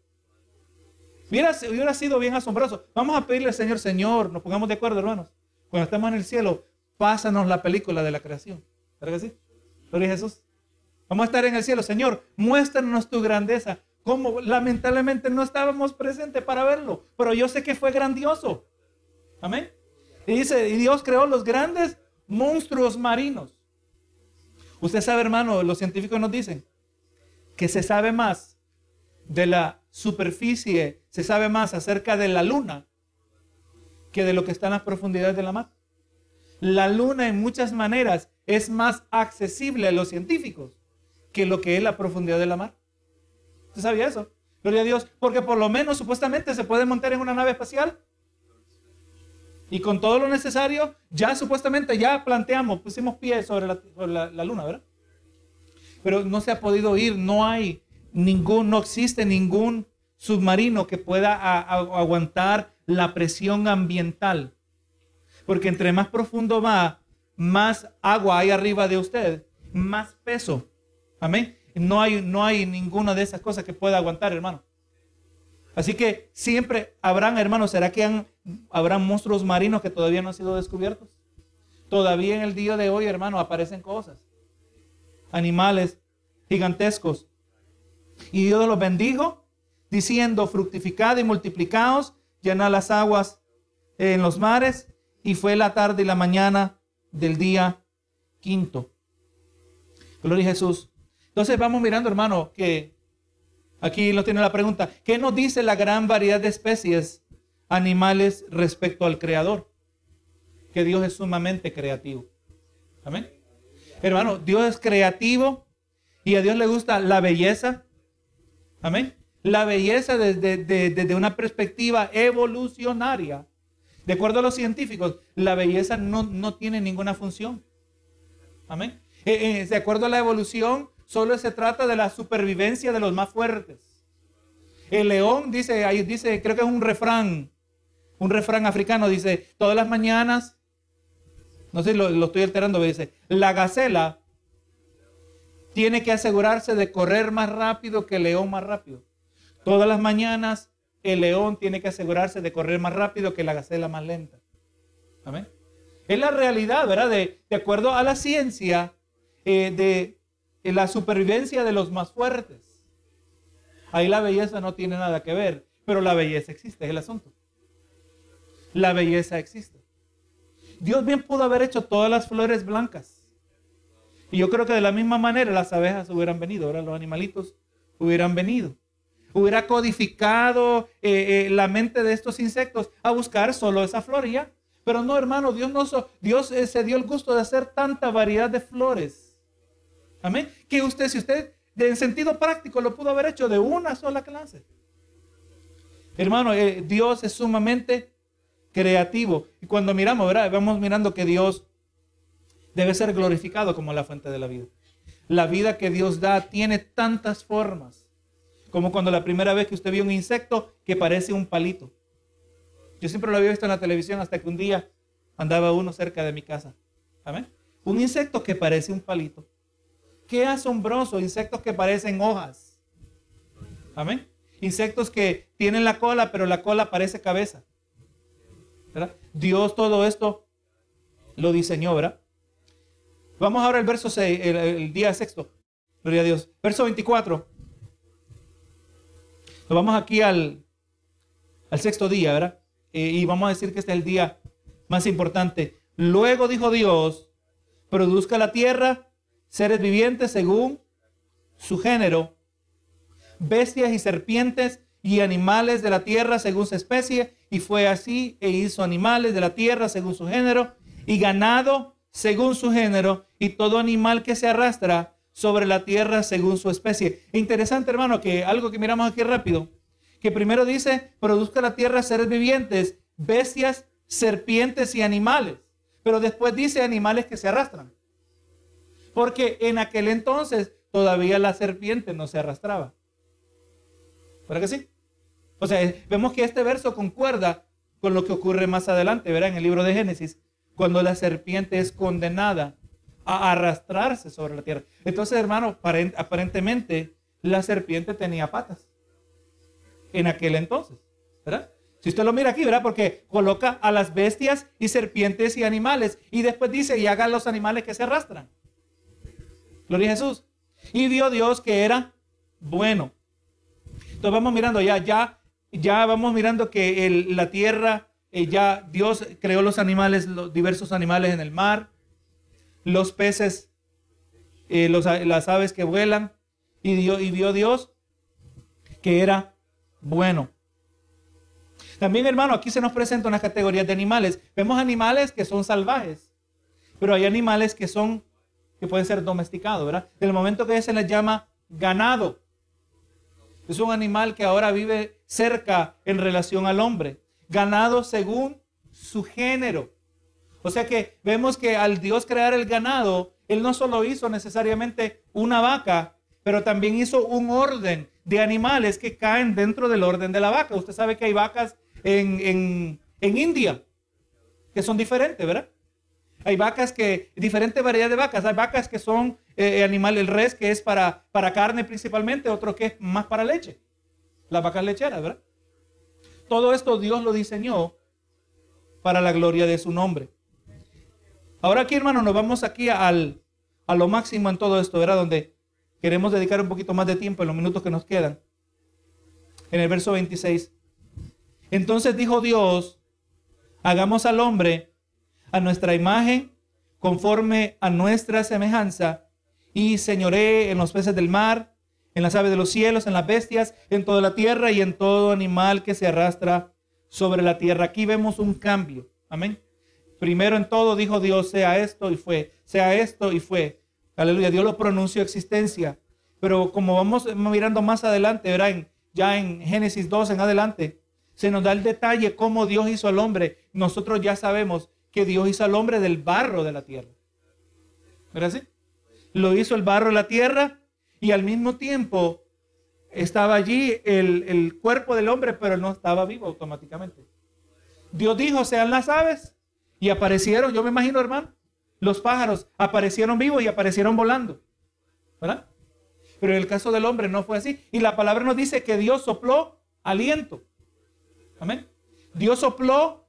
Hubiera, hubiera sido bien asombroso. Vamos a pedirle al Señor, Señor, nos pongamos de acuerdo, hermanos. Cuando estemos en el cielo, pásanos la película de la creación. ¿Verdad que sí? Gloria Jesús. Vamos a estar en el cielo, Señor, muéstranos tu grandeza. Como lamentablemente no estábamos presentes para verlo, pero yo sé que fue grandioso. Amén. Y dice, y Dios creó los grandes monstruos marinos. Usted sabe, hermano, los científicos nos dicen que se sabe más de la superficie, se sabe más acerca de la luna que de lo que está en las profundidades de la mar. La luna en muchas maneras es más accesible a los científicos que lo que es la profundidad de la mar. ¿Usted sabía eso? Gloria a Dios, porque por lo menos supuestamente se puede montar en una nave espacial y con todo lo necesario, ya supuestamente ya planteamos, pusimos pies sobre la, luna, ¿verdad? Pero no se ha podido ir, no hay ningún, no existe ningún submarino que pueda aguantar la presión ambiental. Porque entre más profundo va, más agua hay arriba de usted, más peso. Amén. No hay, no hay ninguna de esas cosas que pueda aguantar, hermano. Así que siempre habrán, hermanos, ¿será que habrán monstruos marinos que todavía no han sido descubiertos? Todavía en el día de hoy, hermano, aparecen cosas. Animales gigantescos. Y Dios los bendijo, diciendo, fructificad y multiplicaos, llenad las aguas en los mares. Y fue la tarde y la mañana del día quinto. Gloria a Jesús. Entonces vamos mirando, hermano, que Aquí lo tiene la pregunta. ¿Qué nos dice la gran variedad de especies animales respecto al Creador? Que Dios es sumamente creativo. Amén. Hermano, Dios es creativo y a Dios le gusta la belleza. Amén. La belleza desde, una perspectiva evolucionaria. De acuerdo a los científicos, la belleza no, tiene ninguna función. Amén. Eh, eh, de acuerdo a la evolución, Solo se trata de la supervivencia de los más fuertes. El león dice, ahí dice, creo que es un refrán, un refrán africano, dice, todas las mañanas, no sé, lo, lo estoy alterando, dice, la gacela tiene que asegurarse de correr más rápido que el león más rápido. Todas las mañanas el león tiene que asegurarse de correr más rápido que la gacela más lenta. Amén. Es la realidad, ¿verdad? De, de acuerdo a la ciencia, eh, de la supervivencia de los más fuertes. Ahí la belleza no tiene nada que ver, pero la belleza existe, es el asunto. La belleza existe. Dios bien pudo haber hecho todas las flores blancas. Y yo creo que de la misma manera las abejas hubieran venido, ahora los animalitos hubieran venido. Hubiera codificado eh, eh, la mente de estos insectos a buscar solo esa flor Pero no, hermano, Dios, no, Dios eh, se dio el gusto de hacer tanta variedad de flores. Amén. Que usted, si usted en sentido práctico lo pudo haber hecho de una sola clase. Hermano, eh, Dios es sumamente creativo. Y cuando miramos, ¿verdad? Vamos mirando que Dios debe ser glorificado como la fuente de la vida. La vida que Dios da tiene tantas formas. Como cuando la primera vez que usted vio un insecto que parece un palito. Yo siempre lo había visto en la televisión hasta que un día andaba uno cerca de mi casa. ¿Amén? Un insecto que parece un palito. Qué asombroso, insectos que parecen hojas. Amén. Insectos que tienen la cola, pero la cola parece cabeza. Dios todo esto lo diseñó, ¿verdad? Vamos ahora al verso 6, el, día sexto. Gloria a Dios. Verso 24. Nos vamos aquí al, al sexto día, ¿verdad? Eh, y vamos a decir que este es el día más importante. Luego dijo Dios, produzca la tierra seres vivientes según su género, bestias y serpientes y animales de la tierra según su especie, y fue así e hizo animales de la tierra según su género, y ganado según su género, y todo animal que se arrastra sobre la tierra según su especie. Interesante, hermano, que algo que miramos aquí rápido, que primero dice, produzca la tierra seres vivientes, bestias, serpientes y animales, pero después dice animales que se arrastran. Porque en aquel entonces todavía la serpiente no se arrastraba. ¿Para que sí? O sea, vemos que este verso concuerda con lo que ocurre más adelante, ¿verdad? En el libro de Génesis, cuando la serpiente es condenada a arrastrarse sobre la tierra. Entonces, hermano, aparentemente la serpiente tenía patas en aquel entonces, ¿verdad? Si usted lo mira aquí, ¿verdad? Porque coloca a las bestias y serpientes y animales y después dice, y haga los animales que se arrastran. Gloria a Jesús. Y vio Dios que era bueno. Entonces vamos mirando ya, ya ya vamos mirando que la tierra, eh, ya Dios creó los animales, los diversos animales en el mar, los peces, eh, las aves que vuelan, y, y vio Dios que era bueno. También, hermano, aquí se nos presenta una categoría de animales. Vemos animales que son salvajes, pero hay animales que son, que pueden ser domesticados, ¿verdad? Del momento que se les llama ganado. Es un animal que ahora vive cerca en relación al hombre. Ganado según su género. O sea que vemos que al Dios crear el ganado, Él no solo hizo necesariamente una vaca, pero también hizo un orden de animales que caen dentro del orden de la vaca. Usted sabe que hay vacas en, en India que son diferentes, ¿verdad? Hay vacas que, diferente variedad de vacas. Hay vacas que son eh, animales, el res que es para, para carne principalmente, otro que es más para leche. Las vacas lecheras, ¿verdad? Todo esto Dios lo diseñó para la gloria de su nombre. Ahora aquí, hermano, nos vamos aquí al, a lo máximo en todo esto, ¿verdad? Donde queremos dedicar un poquito más de tiempo en los minutos que nos quedan. En el verso 26. Entonces dijo Dios, hagamos al hombre a nuestra imagen, conforme a nuestra semejanza, y señoré en los peces del mar, en las aves de los cielos, en las bestias, en toda la tierra y en todo animal que se arrastra sobre la tierra. Aquí vemos un cambio. Amén. Primero en todo dijo Dios, sea esto y fue, sea esto y fue. Aleluya, Dios lo pronunció existencia. Pero como vamos mirando más adelante, ya en Génesis 2 en adelante, se nos da el detalle cómo Dios hizo al hombre. Nosotros ya sabemos que Dios hizo al hombre del barro de la tierra. ¿Verdad así? Lo hizo el barro de la tierra y al mismo tiempo estaba allí el, el cuerpo del hombre, pero no estaba vivo automáticamente. Dios dijo, sean las aves. Y aparecieron, yo me imagino, hermano, los pájaros aparecieron vivos y aparecieron volando. ¿Verdad? Pero en el caso del hombre no fue así. Y la palabra nos dice que Dios sopló aliento. Amén. Dios sopló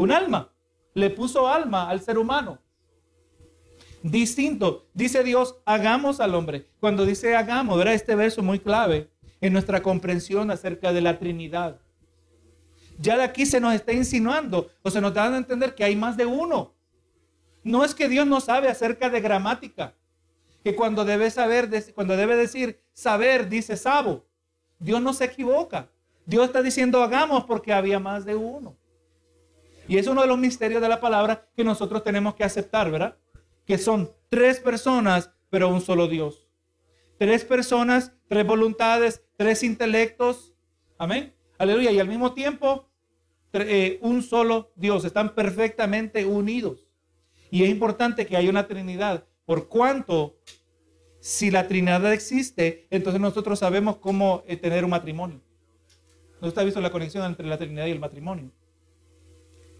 un alma. Le puso alma al ser humano. Distinto. Dice Dios, hagamos al hombre. Cuando dice hagamos, verá este verso muy clave en nuestra comprensión acerca de la Trinidad. Ya de aquí se nos está insinuando o se nos da a entender que hay más de uno. No es que Dios no sabe acerca de gramática, que cuando debe saber, cuando debe decir saber, dice sabo. Dios no se equivoca. Dios está diciendo hagamos porque había más de uno. Y es uno de los misterios de la palabra que nosotros tenemos que aceptar, ¿verdad? Que son tres personas, pero un solo Dios. Tres personas, tres voluntades, tres intelectos. Amén. Aleluya. Y al mismo tiempo, eh, un solo Dios. Están perfectamente unidos. Y es importante que haya una Trinidad. Por cuanto, si la Trinidad existe, entonces nosotros sabemos cómo eh, tener un matrimonio. ¿No está visto la conexión entre la Trinidad y el matrimonio?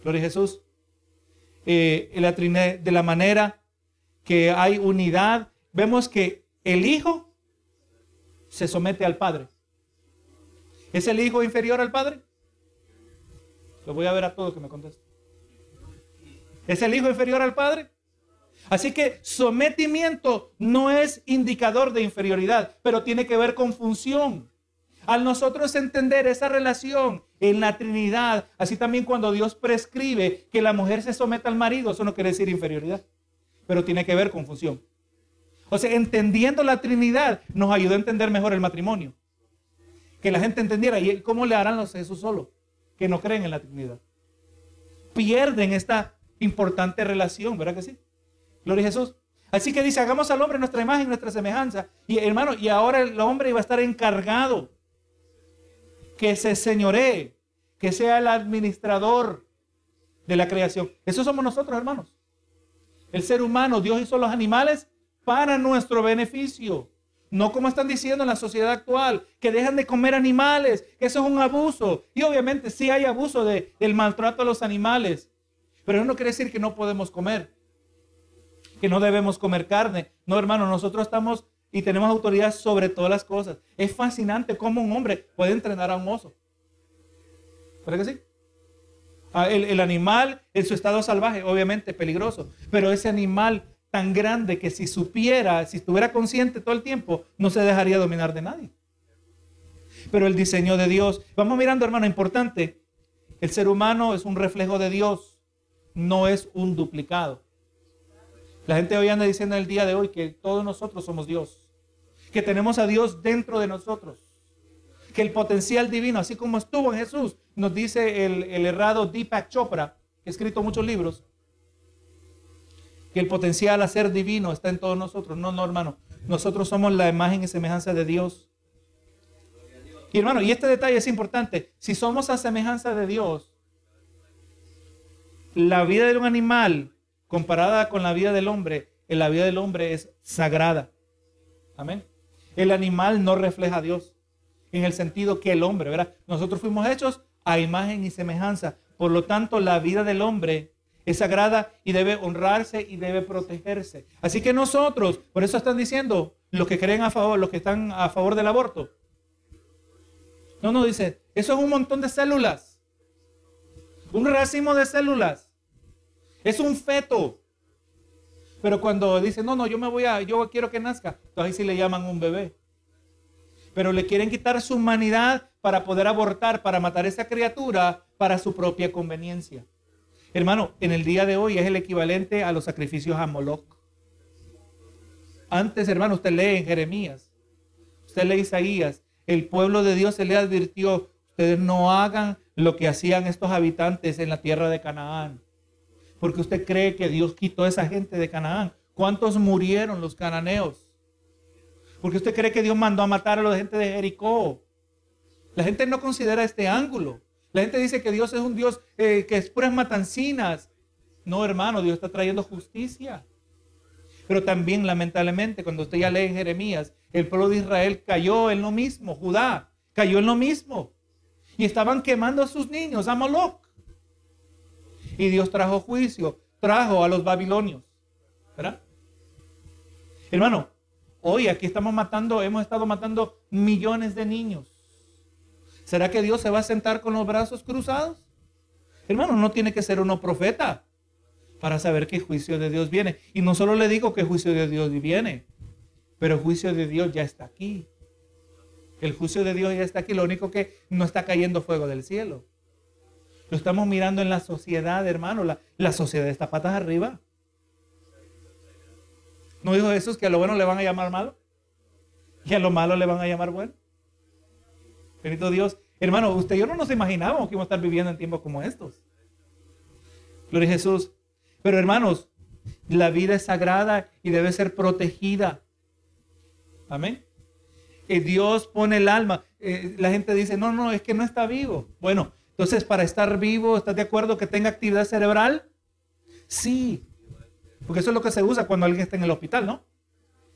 Gloria a Jesús. Eh, la Trinidad, de la manera que hay unidad, vemos que el Hijo se somete al Padre. ¿Es el Hijo inferior al Padre? Lo voy a ver a todos que me contesten. ¿Es el Hijo inferior al Padre? Así que sometimiento no es indicador de inferioridad, pero tiene que ver con función. Al nosotros entender esa relación en la Trinidad, así también cuando Dios prescribe que la mujer se someta al marido, eso no quiere decir inferioridad, pero tiene que ver con función. O sea, entendiendo la Trinidad nos ayudó a entender mejor el matrimonio. Que la gente entendiera, ¿y cómo le harán los Jesús solo? Que no creen en la Trinidad. Pierden esta importante relación, ¿verdad que sí? Gloria a Jesús. Así que dice, hagamos al hombre nuestra imagen, nuestra semejanza. Y hermano, y ahora el hombre iba a estar encargado que se señoree, que sea el administrador de la creación. Eso somos nosotros, hermanos. El ser humano, Dios hizo los animales para nuestro beneficio. No como están diciendo en la sociedad actual, que dejan de comer animales, que eso es un abuso. Y obviamente sí hay abuso de, del maltrato a los animales. Pero eso no quiere decir que no podemos comer, que no debemos comer carne. No, hermano, nosotros estamos y tenemos autoridad sobre todas las cosas. Es fascinante cómo un hombre puede entrenar a un oso. ¿Verdad que sí? Ah, el, el, animal en su estado salvaje, obviamente peligroso, pero ese animal tan grande que si supiera, si estuviera consciente todo el tiempo, no se dejaría dominar de nadie. Pero el diseño de Dios, vamos mirando hermano, importante, el ser humano es un reflejo de Dios, no es un duplicado. La gente hoy anda diciendo en el día de hoy que todos nosotros somos Dios que tenemos a Dios dentro de nosotros. Que el potencial divino, así como estuvo en Jesús, nos dice el, errado Deepak Chopra, que ha escrito muchos libros, que el potencial a ser divino está en todos nosotros. No, no, hermano. Nosotros somos la imagen y semejanza de Dios. Y hermano, y este detalle es importante. Si somos a semejanza de Dios, la vida de un animal comparada con la vida del hombre, en la vida del hombre es sagrada. Amén. El animal no refleja a Dios en el sentido que el hombre, ¿verdad? Nosotros fuimos hechos a imagen y semejanza. Por lo tanto, la vida del hombre es sagrada y debe honrarse y debe protegerse. Así que nosotros, por eso están diciendo los que creen a favor, los que están a favor del aborto. No, no, dice, eso es un montón de células. Un racimo de células. Es un feto. Pero cuando dice, no, no, yo me voy a, yo quiero que nazca, entonces ahí sí le llaman un bebé. Pero le quieren quitar su humanidad para poder abortar, para matar a esa criatura para su propia conveniencia. Hermano, en el día de hoy es el equivalente a los sacrificios a Moloch. Antes, hermano, usted lee en Jeremías, usted lee Isaías, el pueblo de Dios se le advirtió, ustedes no hagan lo que hacían estos habitantes en la tierra de Canaán porque usted cree que Dios quitó a esa gente de Canaán. ¿Cuántos murieron los cananeos? Porque usted cree que Dios mandó a matar a la gente de Jericó. La gente no considera este ángulo. La gente dice que Dios es un Dios eh, que es puras matancinas. No, hermano, Dios está trayendo justicia. Pero también, lamentablemente, cuando usted ya lee en Jeremías, el pueblo de Israel cayó en lo mismo. Judá cayó en lo mismo. Y estaban quemando a sus niños, a Moloch y Dios trajo juicio, trajo a los babilonios. ¿Verdad? Hermano, hoy aquí estamos matando, hemos estado matando millones de niños. ¿Será que Dios se va a sentar con los brazos cruzados? Hermano, no tiene que ser uno profeta para saber que juicio de Dios viene. Y no solo le digo que juicio de Dios viene, pero el juicio de Dios ya está aquí. El juicio de Dios ya está aquí. Lo único que no está cayendo fuego del cielo. Lo estamos mirando en la sociedad, hermano. La, la sociedad está patas arriba. ¿No dijo Jesús que a lo bueno le van a llamar malo? ¿Y a lo malo le van a llamar bueno? Bendito Dios. Hermano, usted y yo no nos imaginábamos que íbamos a estar viviendo en tiempos como estos. Gloria a Jesús. Pero hermanos, la vida es sagrada y debe ser protegida. Amén. Y Dios pone el alma. Eh, la gente dice, no, no, es que no está vivo. Bueno, entonces para estar vivo, ¿estás de acuerdo que tenga actividad cerebral? Sí. Porque eso es lo que se usa cuando alguien está en el hospital, ¿no?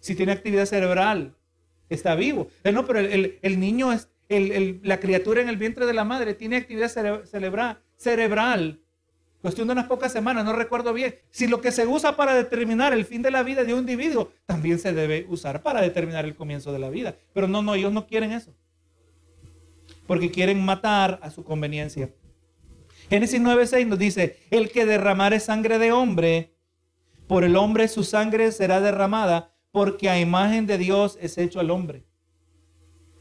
Si tiene actividad cerebral, está vivo. Eh, no, pero el, niño es, la criatura en el vientre de la madre tiene actividad cerebral cuestión de unas pocas semanas, no recuerdo bien. Si lo que se usa para determinar el fin de la vida de un individuo, también se debe usar para determinar el comienzo de la vida. Pero no, no, ellos no quieren eso. Porque quieren matar a su conveniencia. Génesis 9:6 nos dice, el que derramare sangre de hombre, por el hombre su sangre será derramada, porque a imagen de Dios es hecho el hombre.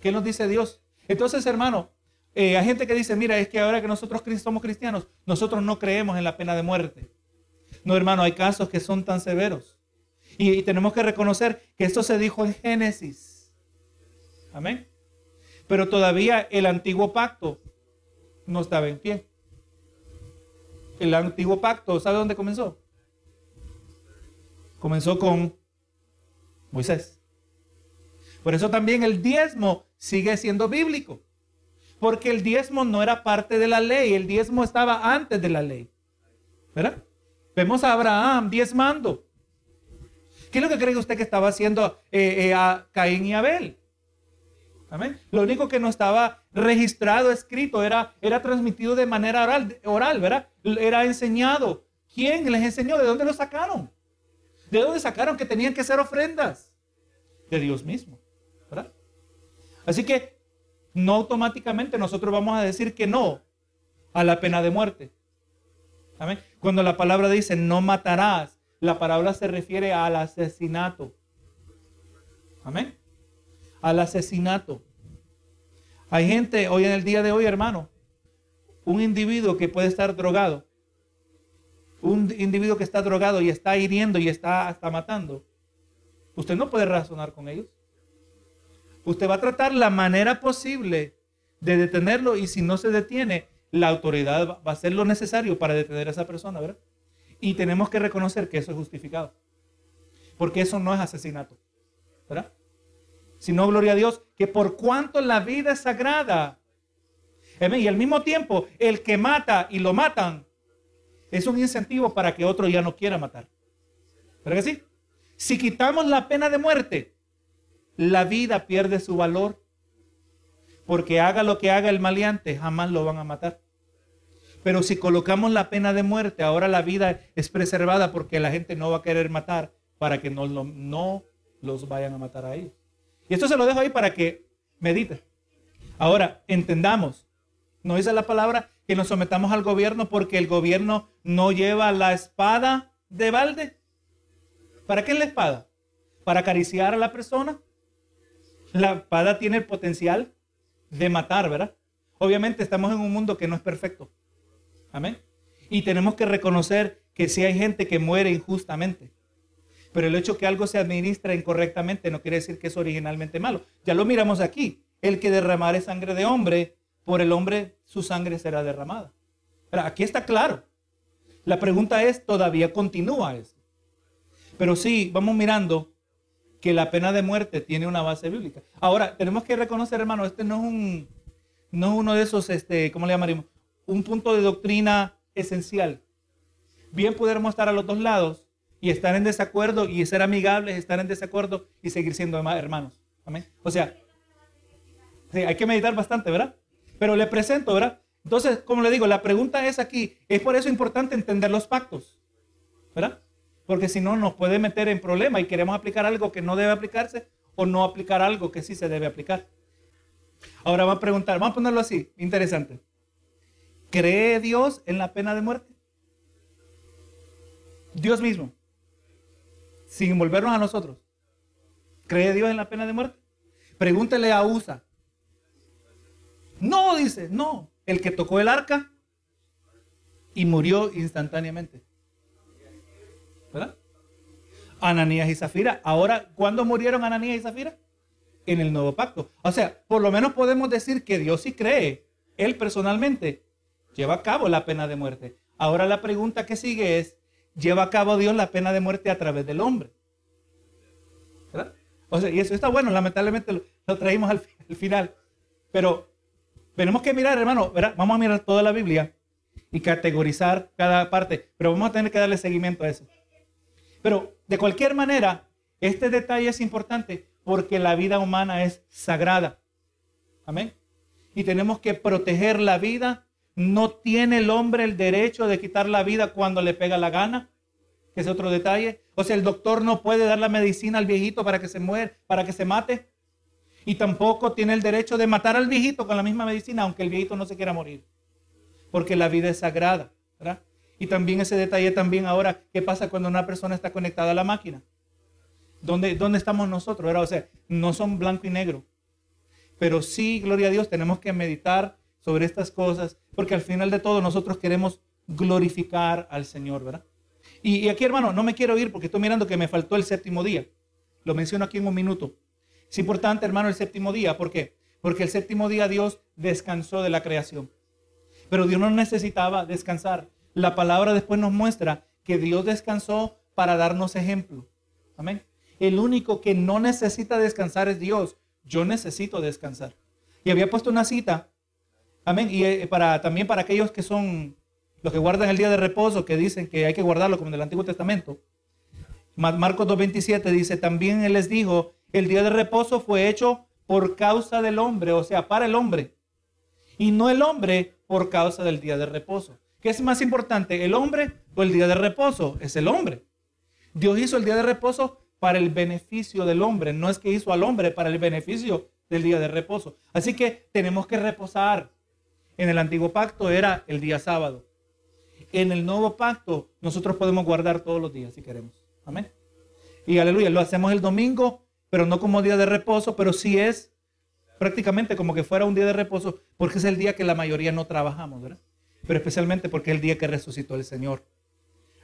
¿Qué nos dice Dios? Entonces, hermano, eh, hay gente que dice, mira, es que ahora que nosotros somos cristianos, nosotros no creemos en la pena de muerte. No, hermano, hay casos que son tan severos. Y, tenemos que reconocer que esto se dijo en Génesis. Amén. Pero todavía el antiguo pacto no estaba en pie. El antiguo pacto, ¿sabe dónde comenzó? Comenzó con Moisés. Por eso también el diezmo sigue siendo bíblico porque el diezmo no era parte de la ley, el diezmo estaba antes de la ley. ¿Verdad? Vemos a Abraham diezmando. ¿Qué es lo que cree usted que estaba haciendo eh, eh, a Caín y Abel? Lo único que no estaba registrado, escrito, era, era transmitido de manera oral, oral, ¿verdad? Era enseñado. ¿Quién les enseñó? ¿De dónde lo sacaron? ¿De dónde sacaron que tenían que hacer ofrendas? De Dios mismo, ¿verdad? Así que no automáticamente nosotros vamos a decir que no a la pena de muerte. ¿Amén? Cuando la palabra dice no matarás, la palabra se refiere al asesinato. Amén. Al asesinato. Hay gente hoy en el día de hoy, hermano, un individuo que puede estar drogado, un individuo que está drogado y está hiriendo y está hasta matando. Usted no puede razonar con ellos. Usted va a tratar la manera posible de detenerlo y si no se detiene, la autoridad va a hacer lo necesario para detener a esa persona, ¿verdad? Y tenemos que reconocer que eso es justificado. Porque eso no es asesinato, ¿verdad? Sino, gloria a Dios, que por cuanto la vida es sagrada, y al mismo tiempo, el que mata y lo matan, es un incentivo para que otro ya no quiera matar. ¿Verdad que sí? Si quitamos la pena de muerte, la vida pierde su valor. Porque haga lo que haga el maleante, jamás lo van a matar. Pero si colocamos la pena de muerte, ahora la vida es preservada porque la gente no va a querer matar para que no, no los vayan a matar a ellos. Y esto se lo dejo ahí para que medite. Ahora, entendamos, no dice la palabra que nos sometamos al gobierno porque el gobierno no lleva la espada de balde. ¿Para qué es la espada? ¿Para acariciar a la persona? la espada tiene el potencial de matar, ¿verdad? Obviamente estamos en un mundo que no es perfecto. Amén. Y tenemos que reconocer que sí hay gente que muere injustamente. Pero el hecho que algo se administra incorrectamente no quiere decir que es originalmente malo. Ya lo miramos aquí. El que derramare sangre de hombre, por el hombre su sangre será derramada. Aquí está claro. La pregunta es, ¿todavía continúa eso? Pero sí, vamos mirando que la pena de muerte tiene una base bíblica. Ahora, tenemos que reconocer, hermano, este no es un, no es uno de esos, este, ¿cómo le llamaríamos? Un punto de doctrina esencial. Bien pudiéramos estar a los dos lados y estar en desacuerdo y ser amigables, estar en desacuerdo y seguir siendo hermanos. Amén. O sea, hay que meditar bastante, ¿verdad? Pero le presento, ¿verdad? Entonces, como le digo, la pregunta es aquí, es por eso importante entender los pactos, ¿verdad? porque si no nos puede meter en problema y queremos aplicar algo que no debe aplicarse o no aplicar algo que sí se debe aplicar. Ahora vamos a preguntar, vamos a ponerlo así, interesante. ¿Cree Dios en la pena de muerte? Dios mismo, sin envolvernos a nosotros. ¿Cree Dios en la pena de muerte? Pregúntele a USA. No, dice, no. El que tocó el arca y murió instantáneamente. ¿verdad? Ananías y Zafira. Ahora, ¿cuándo murieron Ananías y Zafira? En el nuevo pacto. O sea, por lo menos podemos decir que Dios sí cree. Él personalmente lleva a cabo la pena de muerte. Ahora la pregunta que sigue es, ¿lleva a cabo Dios la pena de muerte a través del hombre? ¿Verdad? O sea, y eso está bueno, lamentablemente lo, lo traímos al, al, final. Pero tenemos que mirar, hermano, vamos a mirar toda la Biblia y categorizar cada parte, pero vamos a tener que darle seguimiento a eso. Pero de cualquier manera, este detalle es importante porque la vida humana es sagrada. Amén. Y tenemos que proteger la vida. No tiene el hombre el derecho de quitar la vida cuando le pega la gana, que es otro detalle. O sea, el doctor no puede dar la medicina al viejito para que se muera, para que se mate. Y tampoco tiene el derecho de matar al viejito con la misma medicina, aunque el viejito no se quiera morir. Porque la vida es sagrada. ¿verdad? Y también ese detalle también ahora, ¿qué pasa cuando una persona está conectada a la máquina? ¿Dónde, dónde estamos nosotros? O sea, no son blanco y negro. Pero sí, gloria a Dios, tenemos que meditar sobre estas cosas, porque al final de todo nosotros queremos glorificar al Señor, ¿verdad? Y, aquí, hermano, no me quiero ir porque estoy mirando que me faltó el séptimo día. Lo menciono aquí en un minuto. Es importante, hermano, el séptimo día. ¿Por qué? Porque el séptimo día Dios descansó de la creación. Pero Dios no necesitaba descansar. La palabra después nos muestra que Dios descansó para darnos ejemplo. Amén. El único que no necesita descansar es Dios. Yo necesito descansar. Y había puesto una cita. Amén. Y eh, para, también para aquellos que son los que guardan el día de reposo, que dicen que hay que guardarlo como en el Antiguo Testamento. Marcos 2.27 dice, también Él les dijo, el día de reposo fue hecho por causa del hombre, o sea, para el hombre. Y no el hombre por causa del día de reposo. ¿Qué es más importante, el hombre o el día de reposo? Es el hombre. Dios hizo el día de reposo para el beneficio del hombre, no es que hizo al hombre para el beneficio del día de reposo. Así que tenemos que reposar. En el antiguo pacto era el día sábado. En el nuevo pacto nosotros podemos guardar todos los días si queremos. Amén. Y aleluya, lo hacemos el domingo, pero no como día de reposo, pero sí es prácticamente como que fuera un día de reposo, porque es el día que la mayoría no trabajamos, ¿verdad? Pero especialmente porque es el día que resucitó el Señor.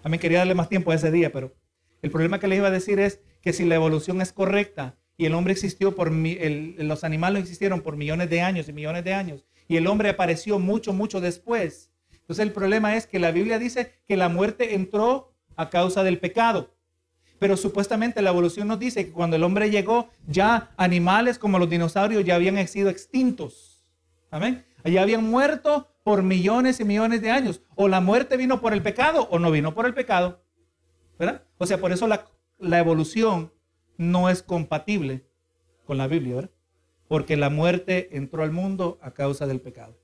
A mí quería darle más tiempo a ese día, pero el problema que les iba a decir es que si la evolución es correcta y el hombre existió por, el, los animales existieron por millones de años y millones de años y el hombre apareció mucho, mucho después. Entonces el problema es que la Biblia dice que la muerte entró a causa del pecado. Pero supuestamente la evolución nos dice que cuando el hombre llegó, ya animales como los dinosaurios ya habían sido extintos. Amén. Ya habían muerto por millones y millones de años. O la muerte vino por el pecado o no vino por el pecado. ¿Verdad? O sea, por eso la, la evolución no es compatible con la Biblia, ¿verdad? Porque la muerte entró al mundo a causa del pecado.